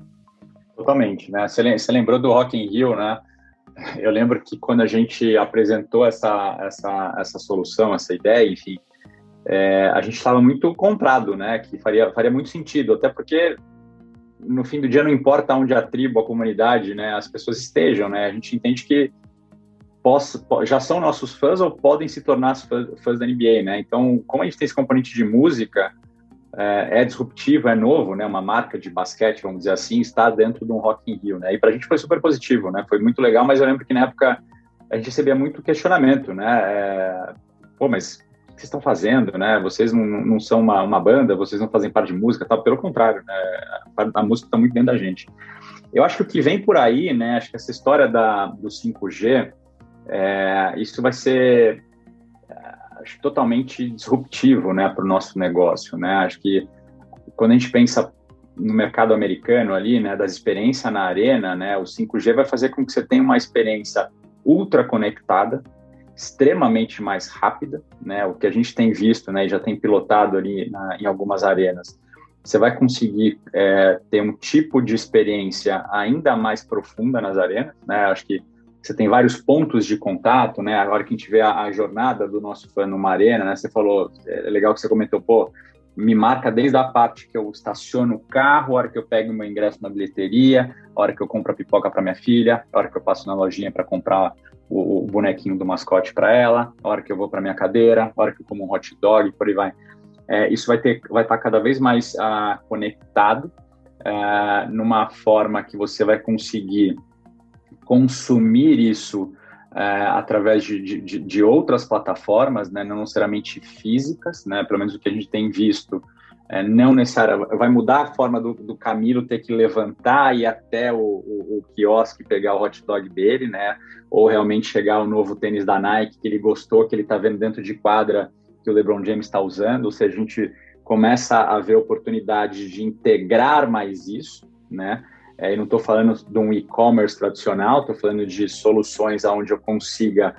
Totalmente, né? Você lembrou do Rock in Rio, né? Eu lembro que quando a gente apresentou essa, essa, essa solução, essa ideia, enfim, é, a gente estava muito comprado, né? Que faria, faria muito sentido, até porque no fim do dia não importa onde a tribo, a comunidade, né, as pessoas estejam, né? A gente entende que possa, já são nossos fãs ou podem se tornar fãs, fãs da NBA, né? Então, como a gente tem esse componente de música, é, é, disruptivo, é novo, né? Uma marca de basquete, vamos dizer assim, está dentro de um Rock in Rio, né? E para a gente foi super positivo, né? Foi muito legal, mas eu lembro que na época a gente recebia muito questionamento, né? É, Pô, mas o que vocês estão fazendo, né? Vocês não, não são uma, uma, banda, vocês não fazem parte de música, tal. Pelo contrário, né? A, a música está muito dentro da gente. Eu acho que o que vem por aí, né? Acho que essa história da, do 5G, é, isso vai ser acho, totalmente disruptivo né, para o nosso negócio. Né? Acho que quando a gente pensa no mercado americano ali, né, das experiências na arena, né, o 5G vai fazer com que você tenha uma experiência ultra conectada, extremamente mais rápida, né, o que a gente tem visto, né, já tem pilotado ali na, em algumas arenas, você vai conseguir é, ter um tipo de experiência ainda mais profunda nas arenas, né, acho que você tem vários pontos de contato, né, agora que a gente vê a, a jornada do nosso fã numa arena, né, você falou, é legal que você comentou, pô, me marca desde a parte que eu estaciono o carro, a hora que eu pego meu ingresso na bilheteria, a hora que eu compro a pipoca para minha filha, a hora que eu passo na lojinha para comprar o, o, bonequinho do mascote para ela, a hora que eu vou para minha cadeira, a hora que eu como um hot dog, por aí vai. É, isso vai ter, vai estar tá cada vez mais uh, conectado uh, numa forma que você vai conseguir consumir isso é, através de, de, de, outras plataformas, né, não necessariamente físicas, né, pelo menos o que a gente tem visto, é, não necessariamente, vai mudar a forma do, do Camilo ter que levantar e ir até o, o, o, quiosque pegar o hot dog dele, né, ou realmente chegar o novo tênis da Nike que ele gostou, que ele está vendo dentro de quadra que o LeBron James está usando, ou seja, a gente começa a ver oportunidade de integrar mais isso, né, é, eu não estou falando de um e-commerce tradicional, estou falando de soluções onde eu consiga,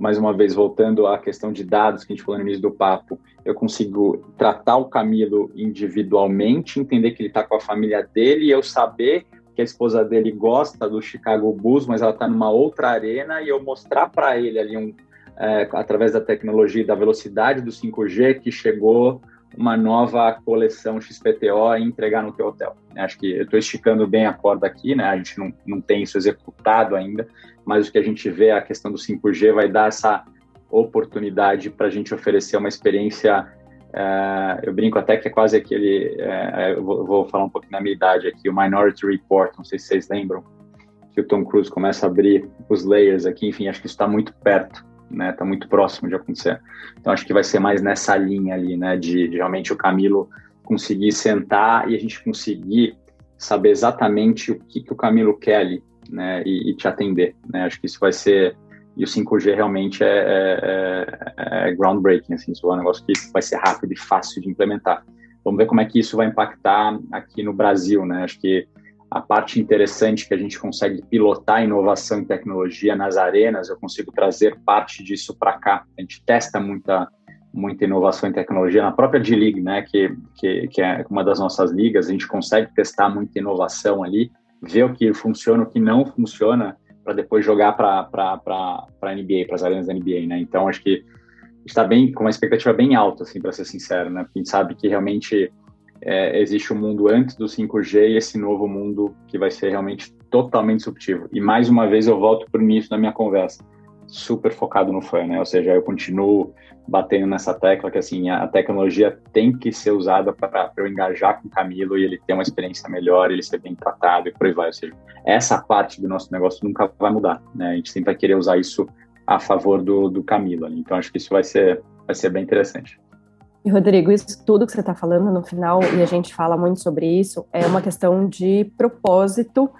mais uma vez, voltando à questão de dados que a gente falou no início do papo, eu consigo tratar o Camilo individualmente, entender que ele está com a família dele e eu saber que a esposa dele gosta do Chicago Bulls, mas ela está numa outra arena e eu mostrar para ele ali um, é, através da tecnologia e da velocidade do 5G que chegou uma nova coleção XPTO e entregar no teu hotel. Acho que eu estou esticando bem a corda aqui, né? A gente não, não tem isso executado ainda, mas o que a gente vê, a questão do 5G vai dar essa oportunidade para a gente oferecer uma experiência. Uh, eu brinco até que é quase aquele. Uh, eu vou, vou, falar um pouquinho da minha idade aqui, o Minority Report, não sei se vocês lembram, que o Tom Cruise começa a abrir os layers aqui, enfim, acho que isso está muito perto né? Tá muito próximo de acontecer. Então acho que vai ser mais nessa linha ali, né? De, de realmente o Camilo conseguir sentar e a gente conseguir saber exatamente o que, que o Camilo quer ali, né? E, e, te atender, né? Acho que isso vai ser e o 5G realmente é, é, é, é groundbreaking, assim, isso é um negócio que vai ser rápido e fácil de implementar. Vamos ver como é que isso vai impactar aqui no Brasil, né? Acho que a parte interessante que a gente consegue pilotar inovação e tecnologia nas arenas, eu consigo trazer parte disso para cá. A gente testa muita muita inovação em tecnologia na própria D-League, né, que, que, que é uma das nossas ligas, a gente consegue testar muita inovação ali, ver o que funciona, o que não funciona, para depois jogar para a NBA, para as arenas da NBA, né? Então, acho que está bem com uma expectativa bem alta, assim, para ser sincero, né? Porque a gente sabe que realmente é, existe o um mundo antes do 5G e esse novo mundo que vai ser realmente totalmente disruptivo. E mais uma vez eu volto para o início da minha conversa, super focado no fã, né? Ou seja, eu continuo batendo nessa tecla que assim a tecnologia tem que ser usada para eu engajar com o Camilo e ele ter uma experiência melhor, ele ser bem tratado e por aí vai. Ou seja, essa parte do nosso negócio nunca vai mudar, né? A gente sempre vai querer usar isso a favor do, do Camilo. Então acho que isso vai ser vai ser bem interessante. E, Rodrigo, isso tudo que você está falando no final, e a gente fala muito sobre isso, é uma questão de propósito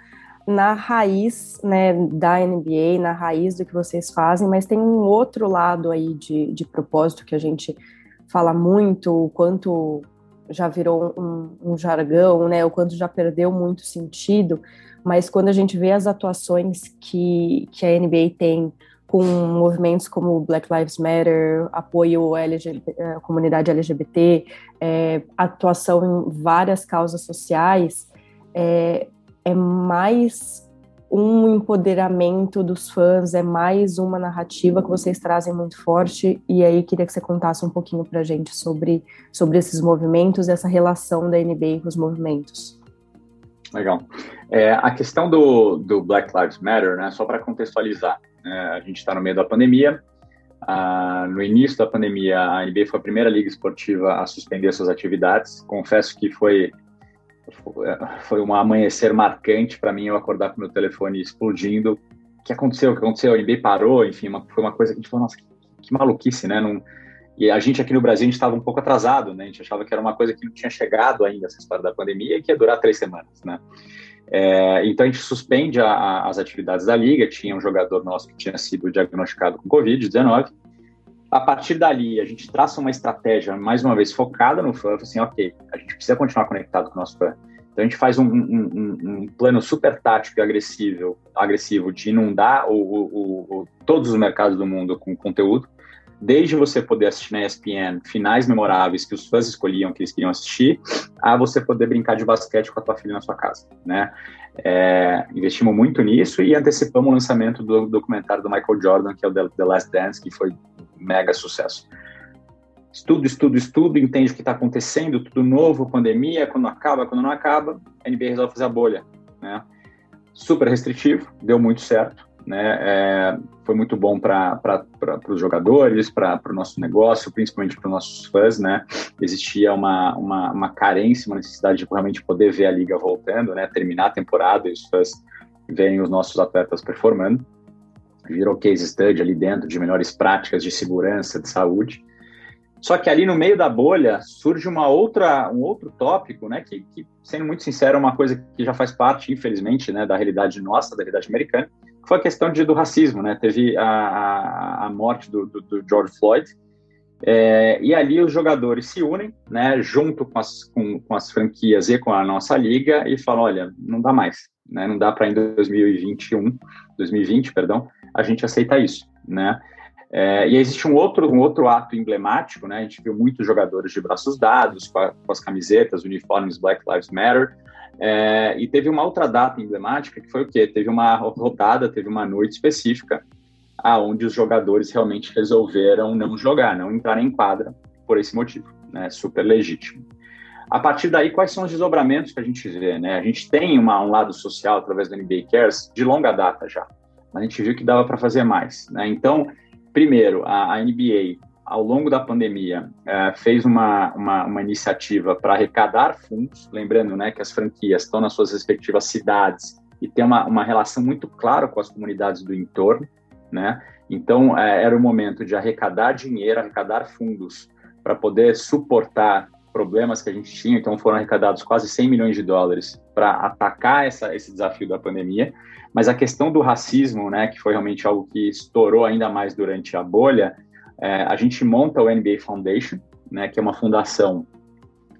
na raiz né, da NBA, na raiz do que vocês fazem, mas tem um outro lado aí de, de propósito que a gente fala muito, o quanto já virou um, um jargão, né, o quanto já perdeu muito sentido, mas quando a gente vê as atuações que, que a NBA tem com movimentos como Black Lives Matter, apoio à LGBT, à comunidade LGBT, é, atuação em várias causas sociais, é, é mais um empoderamento dos fãs, é mais uma narrativa que vocês trazem muito forte. E aí queria que você contasse um pouquinho para gente sobre, sobre esses movimentos, essa relação da NBA com os movimentos. Legal. É, a questão do, do Black Lives Matter, né, só para contextualizar, a gente está no meio da pandemia. Ah, no início da pandemia, a NBA foi a primeira liga esportiva a suspender suas atividades. Confesso que foi foi um amanhecer marcante para mim eu acordar com meu telefone explodindo. O que aconteceu? O que aconteceu? A NBA parou, enfim, uma, foi uma coisa que a gente falou, nossa, que, que maluquice, né? Não, e a gente aqui no Brasil, a gente estava um pouco atrasado, né? A gente achava que era uma coisa que não tinha chegado ainda, essa história da pandemia, e que ia durar três semanas, né? É, então a gente suspende a, a, as atividades da liga. Tinha um jogador nosso que tinha sido diagnosticado com Covid-19. A partir dali, a gente traça uma estratégia, mais uma vez, focada no fã, assim, ok, a gente precisa continuar conectado com o nosso fã. Então a gente faz um, um, um plano super tático e agressivo, agressivo de inundar o, o, o, todos os mercados do mundo com conteúdo, desde você poder assistir na ESPN finais memoráveis que os fãs escolhiam que eles queriam assistir, a você poder brincar de basquete com a tua filha na sua casa, né? É, investimos muito nisso e antecipamos o lançamento do documentário do Michael Jordan, que é o The Last Dance, que foi mega sucesso estudo, estudo, estudo, entende o que está acontecendo, tudo novo, pandemia, quando acaba, quando não acaba, a NBA resolve fazer a bolha, né? Super restritivo, deu muito certo, né? É, foi muito bom para os jogadores, para o nosso negócio, principalmente para os nossos fãs, né? Existia uma, uma, uma, carência, uma necessidade de realmente poder ver a liga voltando, né? Terminar a temporada e os fãs verem os nossos atletas performando. Virou case study ali dentro de melhores práticas de segurança, de saúde. Só que ali no meio da bolha surge uma outra, um outro tópico, né, que, que, sendo muito sincero, é uma coisa que já faz parte, infelizmente, né, da realidade nossa, da realidade americana, que foi a questão de, do racismo, né, teve a, a, a morte do, do, do, George Floyd, é, e ali os jogadores se unem, né, junto com as, com, com as franquias e com a nossa liga, e falam, olha, não dá mais, né, não dá para em 2021, 2020, perdão, a gente aceitar isso, né, é, e existe um outro, um outro ato emblemático, né? A gente viu muitos jogadores de braços dados, com, a, com as camisetas, uniformes Black Lives Matter. É, e teve uma outra data emblemática que foi o quê? Teve uma rodada, teve uma noite específica, aonde os jogadores realmente resolveram não jogar, não entrar em quadra por esse motivo, né? Super legítimo. A partir daí, quais são os desdobramentos que a gente vê, né? A gente tem uma, um lado social através do NBA Cares de longa data já, mas a gente viu que dava para fazer mais, né? Então, primeiro, a, a NBA, ao longo da pandemia, é, fez uma, uma, uma iniciativa para arrecadar fundos, lembrando né, que as franquias estão nas suas respectivas cidades e tem uma, uma relação muito clara com as comunidades do entorno, né? Então, é, era o momento de arrecadar dinheiro, arrecadar fundos para poder suportar problemas que a gente tinha. Então, foram arrecadados quase 100 milhões de dólares para atacar essa, esse desafio da pandemia. Mas a questão do racismo, né, que foi realmente algo que estourou ainda mais durante a bolha, é, a gente monta o NBA Foundation, né, que é uma fundação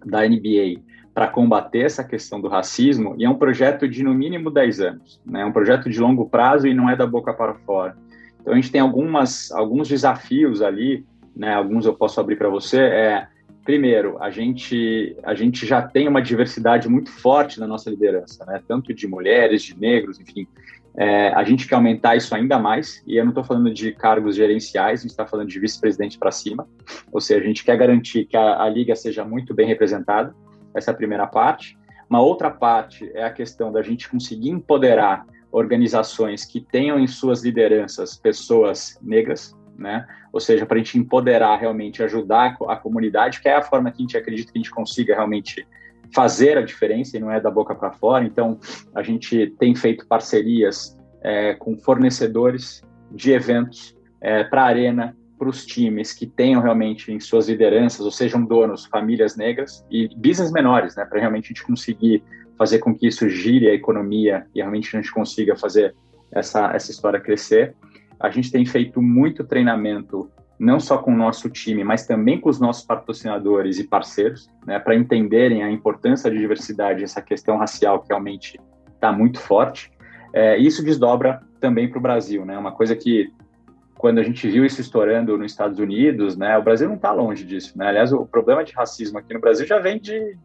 da NBA para combater essa questão do racismo, e é um projeto de no mínimo 10 anos, né, é um projeto de longo prazo e não é da boca para fora. Então a gente tem algumas, alguns desafios ali, né, alguns eu posso abrir para você, é primeiro, a gente, a gente já tem uma diversidade muito forte na nossa liderança, né? tanto de mulheres, de negros, enfim. É, a gente quer aumentar isso ainda mais, e eu não estou falando de cargos gerenciais, a gente está falando de vice-presidente para cima, ou seja, a gente quer garantir que a, a liga seja muito bem representada, essa é a primeira parte. Uma outra parte é a questão da gente conseguir empoderar organizações que tenham em suas lideranças pessoas negras, né? Ou seja, para a gente empoderar realmente, ajudar a comunidade, que é a forma que a gente acredita que a gente consiga realmente fazer a diferença e não é da boca para fora. Então, a gente tem feito parcerias é, com fornecedores de eventos é, para a arena, para os times que tenham realmente em suas lideranças, ou sejam donos, famílias negras e business menores, né, para realmente a gente conseguir fazer com que isso gire a economia e realmente a gente consiga fazer essa, essa história crescer. A gente tem feito muito treinamento, não só com o nosso time, mas também com os nossos patrocinadores e parceiros, né, para entenderem a importância da diversidade, essa questão racial que realmente está muito forte. É, isso desdobra também para o Brasil, né? Uma coisa que quando a gente viu isso estourando nos Estados Unidos, né? O Brasil não está longe disso, né? Aliás, o problema de racismo aqui no Brasil já vem de,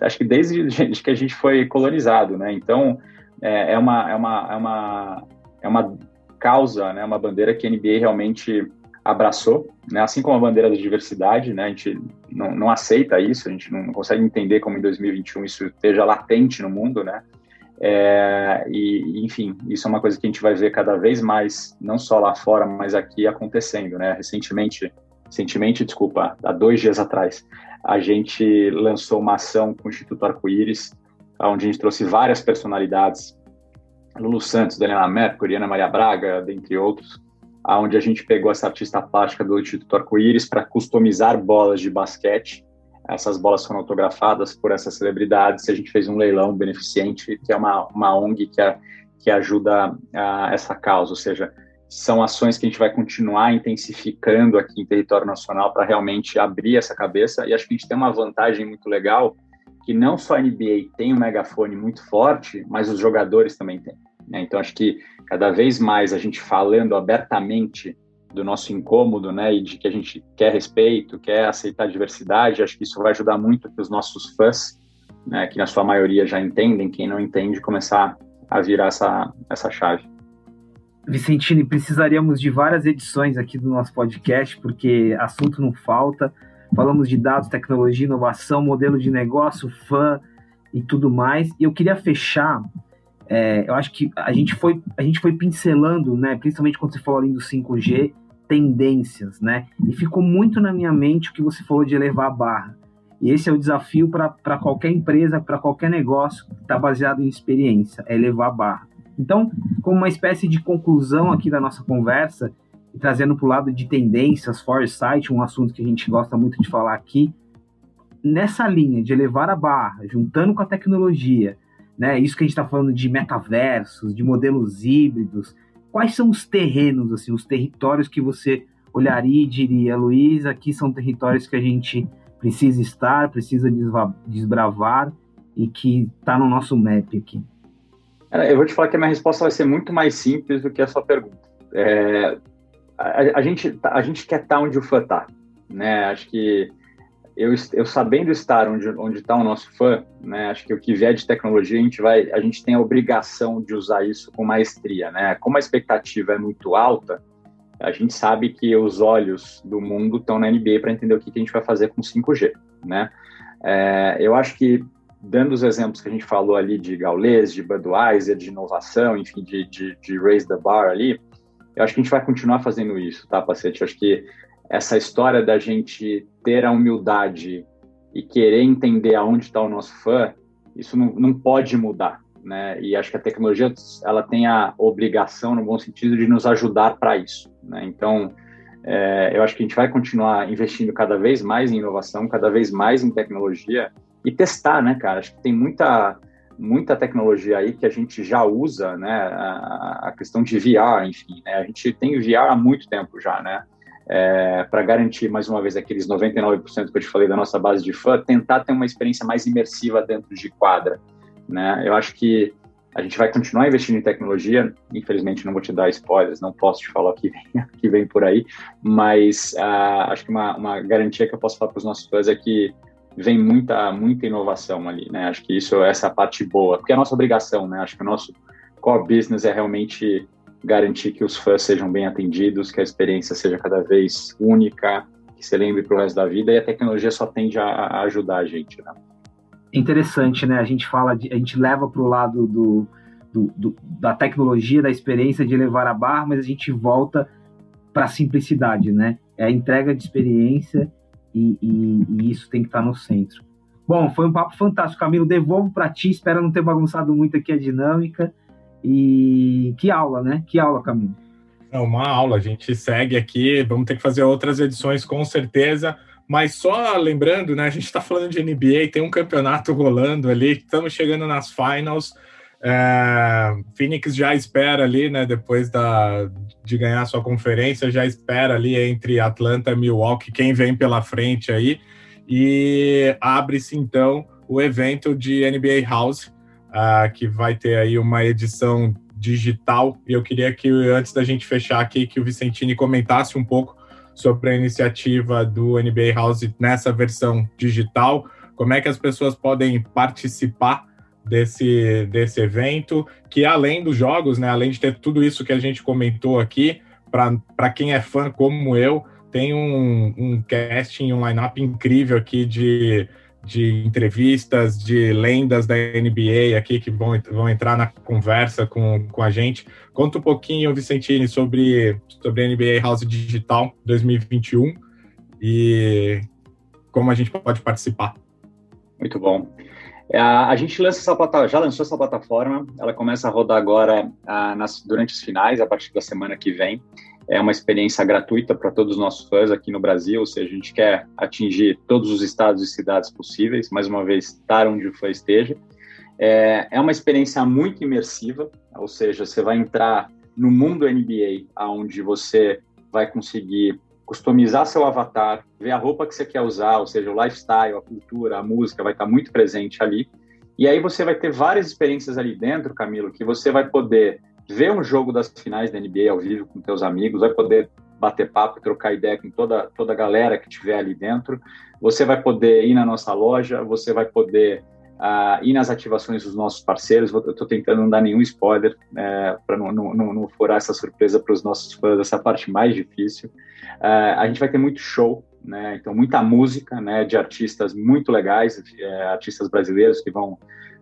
acho que desde *laughs* que a gente foi colonizado, né? Então é, é uma é uma é uma é uma causa, né, uma bandeira que a NBA realmente abraçou, né, assim como a bandeira da diversidade, né, a gente não, não aceita isso, a gente não consegue entender como em 2021 isso esteja latente no mundo, né, é, e, enfim, isso é uma coisa que a gente vai ver cada vez mais, não só lá fora, mas aqui acontecendo, né, recentemente, recentemente, desculpa, há dois dias atrás, a gente lançou uma ação com o Instituto Arco-Íris, onde a gente trouxe várias personalidades Lulu Santos, Daniela Mercury, Ana Maria Braga, dentre outros, aonde a gente pegou essa artista plástica do Instituto Arco-Íris para customizar bolas de basquete. Essas bolas foram autografadas por essas celebridades. A gente fez um leilão beneficente, que é uma, uma ONG que, que ajuda a essa causa, ou seja, são ações que a gente vai continuar intensificando aqui em território nacional para realmente abrir essa cabeça. E acho que a gente tem uma vantagem muito legal, que não só a NBA tem um megafone muito forte, mas os jogadores também têm. Né? Então, acho que cada vez mais a gente falando abertamente do nosso incômodo, né, e de que a gente quer respeito, quer aceitar diversidade, acho que isso vai ajudar muito que os nossos fãs, né, que na sua maioria já entendem, quem não entende, começar a virar essa, essa chave. Vicentini, precisaríamos de várias edições aqui do nosso podcast, porque assunto não falta. Falamos de dados, tecnologia, inovação, modelo de negócio, fã e tudo mais. E eu queria fechar. É, eu acho que a gente foi a gente foi pincelando, né? Principalmente quando você falou ali do 5G, tendências, né? E ficou muito na minha mente o que você falou de elevar a barra. E esse é o desafio para qualquer empresa, para qualquer negócio que está baseado em experiência, é elevar a barra. Então, como uma espécie de conclusão aqui da nossa conversa, e trazendo para o lado de tendências, foresight, um assunto que a gente gosta muito de falar aqui, nessa linha de elevar a barra, juntando com a tecnologia, né, isso que a gente está falando de metaversos, de modelos híbridos, quais são os terrenos, assim, os territórios que você olharia e diria, Luiz, aqui são territórios que a gente precisa estar, precisa desbravar e que está no nosso map aqui? Eu vou te falar que a minha resposta vai ser muito mais simples do que a sua pergunta. É, a, a, gente, a gente quer estar onde o fã está, né? Acho que eu, eu sabendo estar onde está o nosso fã, né? Acho que o que vier de tecnologia a gente vai, a gente tem a obrigação de usar isso com maestria, né? Como a expectativa é muito alta, a gente sabe que os olhos do mundo estão na NBA para entender o que, que, a gente vai fazer com 5G, né? É, eu acho que, dando os exemplos que a gente falou ali de Gaules, de Budweiser, de inovação, enfim, de, de, de raise the bar ali, eu acho que a gente vai continuar fazendo isso, tá, Pacete? Eu acho que essa história da gente ter a humildade e querer entender aonde está o nosso fã, isso não, não pode mudar, né? E acho que a tecnologia ela tem a obrigação, no bom sentido, de nos ajudar para isso, né? Então, é, eu acho que a gente vai continuar investindo cada vez mais em inovação, cada vez mais em tecnologia e testar, né, cara? Acho que tem muita muita tecnologia aí que a gente já usa, né? A, a questão de VR, enfim, né? A gente tem VR há muito tempo já, né? É, para garantir, mais uma vez, aqueles 99% que eu te falei da nossa base de fã, tentar ter uma experiência mais imersiva dentro de quadra. Né? Eu acho que a gente vai continuar investindo em tecnologia. Infelizmente, não vou te dar spoilers, não posso te falar o que vem, *laughs* que vem por aí, mas uh, acho que uma, uma garantia que eu posso falar para os nossos fãs é que vem muita, muita inovação ali. Né? Acho que isso essa é a parte boa, porque é a nossa obrigação. Né? Acho que o nosso core business é realmente garantir que os fãs sejam bem atendidos, que a experiência seja cada vez única, que se lembre para o resto da vida, e a tecnologia só tende a, a ajudar a gente. Né? interessante, né? A gente fala, de, a gente leva para o lado do, do, do, da tecnologia, da experiência de levar a barra, mas a gente volta para a simplicidade, né? É a entrega de experiência e, e, e, isso tem que estar tá no centro. Bom, foi um papo fantástico, Camilo. Devolvo para ti, espero não ter bagunçado muito aqui a dinâmica. E que aula, né? Que aula, Camilo. É uma aula, a gente segue aqui, vamos ter que fazer outras edições com certeza. Mas só lembrando, né? A gente está falando de NBA, tem um campeonato rolando ali, estamos chegando nas finals. É, Phoenix já espera ali, né? Depois da, de ganhar sua conferência, já espera ali entre Atlanta e Milwaukee quem vem pela frente aí. E abre-se então o evento de NBA House, que vai ter aí uma edição digital. E eu queria que, antes da gente fechar aqui, que o Vicentini comentasse um pouco sobre a iniciativa do NBA House nessa versão digital, como é que as pessoas podem participar desse, desse evento, que além dos jogos, né, além de ter tudo isso que a gente comentou aqui, para quem é fã como eu, tem um, um casting, um line-up incrível aqui de de entrevistas de lendas da NBA aqui que vão, vão entrar na conversa com, com a gente. Conta um pouquinho, Vicentini, sobre, sobre a NBA House Digital 2021 e como a gente pode participar. Muito bom. É, a, gente lança essa plataforma, já lançou essa plataforma, ela começa a rodar agora a, nas, durante os finais, a partir da semana que vem é uma experiência gratuita para todos os nossos fãs aqui no Brasil, ou seja, a gente quer atingir todos os estados e cidades possíveis, mais uma vez, estar onde o fã esteja. É, é uma experiência muito imersiva, ou seja, você vai entrar no mundo NBA, onde você vai conseguir customizar seu avatar, ver a roupa que você quer usar, ou seja, o lifestyle, a cultura, a música vai estar muito presente ali. E aí você vai ter várias experiências ali dentro, Camilo, que você vai poder ver um jogo das finais da NBA ao vivo com teus amigos, vai poder bater papo, trocar ideia com toda, toda a galera que tiver ali dentro. Você vai poder ir na nossa loja, você vai poder uh, ir nas ativações dos nossos parceiros. Eu estou tentando não dar nenhum spoiler é, para não, não, não, furar essa surpresa para os nossos fãs, essa parte mais difícil. Uh, a gente vai ter muito show, né? Então, muita música, né? De artistas muito legais, é, artistas brasileiros que vão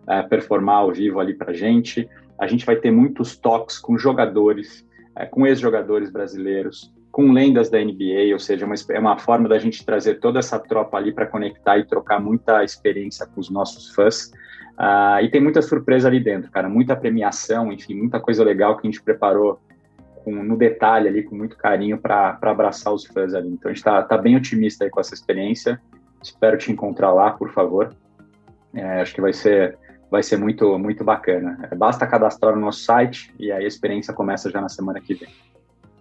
é, performar ao vivo ali para gente. A gente vai ter muitos toques com jogadores, é, com ex-jogadores brasileiros, com lendas da NBA, ou seja, uma, é uma forma da gente trazer toda essa tropa ali para conectar e trocar muita experiência com os nossos fãs. Uh, e tem muita surpresa ali dentro, cara, muita premiação, enfim, muita coisa legal que a gente preparou com, no detalhe ali, com muito carinho para abraçar os fãs ali. Então a gente está tá bem otimista aí com essa experiência. Espero te encontrar lá, por favor. É, acho que vai ser vai ser muito muito bacana. Basta cadastrar no nosso site e aí a experiência começa já na semana que vem.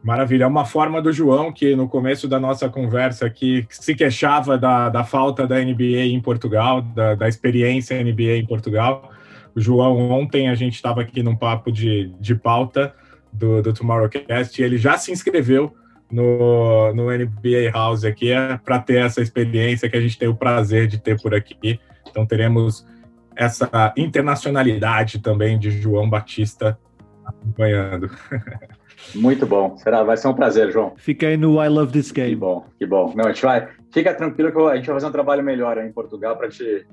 Maravilha. É uma forma do João, que no começo da nossa conversa aqui se queixava da, da falta da NBA em Portugal, da, da experiência NBA em Portugal. O João, ontem a gente estava aqui num papo de, de pauta do, do Tomorrowcast e ele já se inscreveu no, no NBA House aqui é para ter essa experiência que a gente tem o prazer de ter por aqui. Então teremos essa internacionalidade também de João Batista acompanhando. *laughs* Muito bom. Será, vai ser um prazer, João. Fiquei no I Love This Game. Que bom, que bom. Não, a gente vai. Fica tranquilo que a gente vai fazer um trabalho melhor aí em Portugal para te,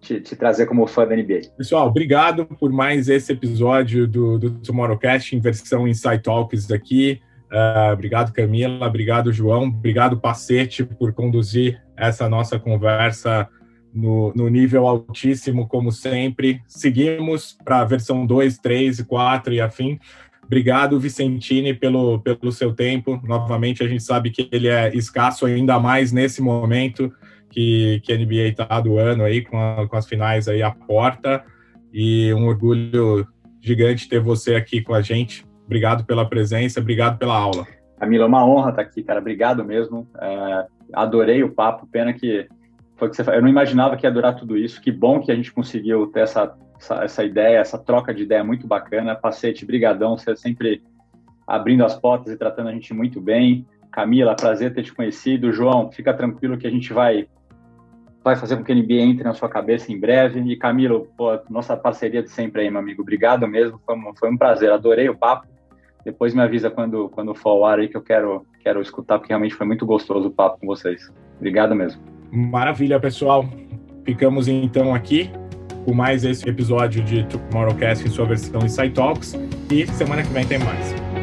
te, te, trazer como fã da NBA. Pessoal, obrigado por mais esse episódio do, do Tomorrowcast em versão Inside Talks aqui. Uh, obrigado, Camila. Obrigado, João. Obrigado, Pacete, por conduzir essa nossa conversa no, no nível altíssimo, como sempre. Seguimos para a versão 2, 3 e 4 e afim. Obrigado, Vicentini, pelo, pelo seu tempo. Novamente, a gente sabe que ele é escasso ainda mais nesse momento que, que a NBA está do ano aí, com, a, com as finais aí à porta. E um orgulho gigante ter você aqui com a gente. Obrigado pela presença, obrigado pela aula. Camila, é uma honra estar aqui, cara. Obrigado mesmo. É, adorei o papo. Pena que foi que você Eu não imaginava que ia durar tudo isso. Que bom que a gente conseguiu ter essa essa, essa ideia, essa troca de ideia muito bacana. Pacete, brigadão, você sempre abrindo as portas e tratando a gente muito bem. Camila, prazer ter te conhecido. João, fica tranquilo que a gente vai vai fazer com que a NBA entre na sua cabeça em breve. E Camilo, pô, nossa parceria de sempre aí, meu amigo. Obrigado mesmo, foi um, foi um prazer. Adorei o papo. Depois me avisa quando, quando for ao ar aí que eu quero, quero escutar, porque realmente foi muito gostoso o papo com vocês. Obrigado mesmo. Maravilha, pessoal. Ficamos então aqui com mais esse episódio de Tomorrowcast em sua versão Inside Talks. E semana que vem tem mais.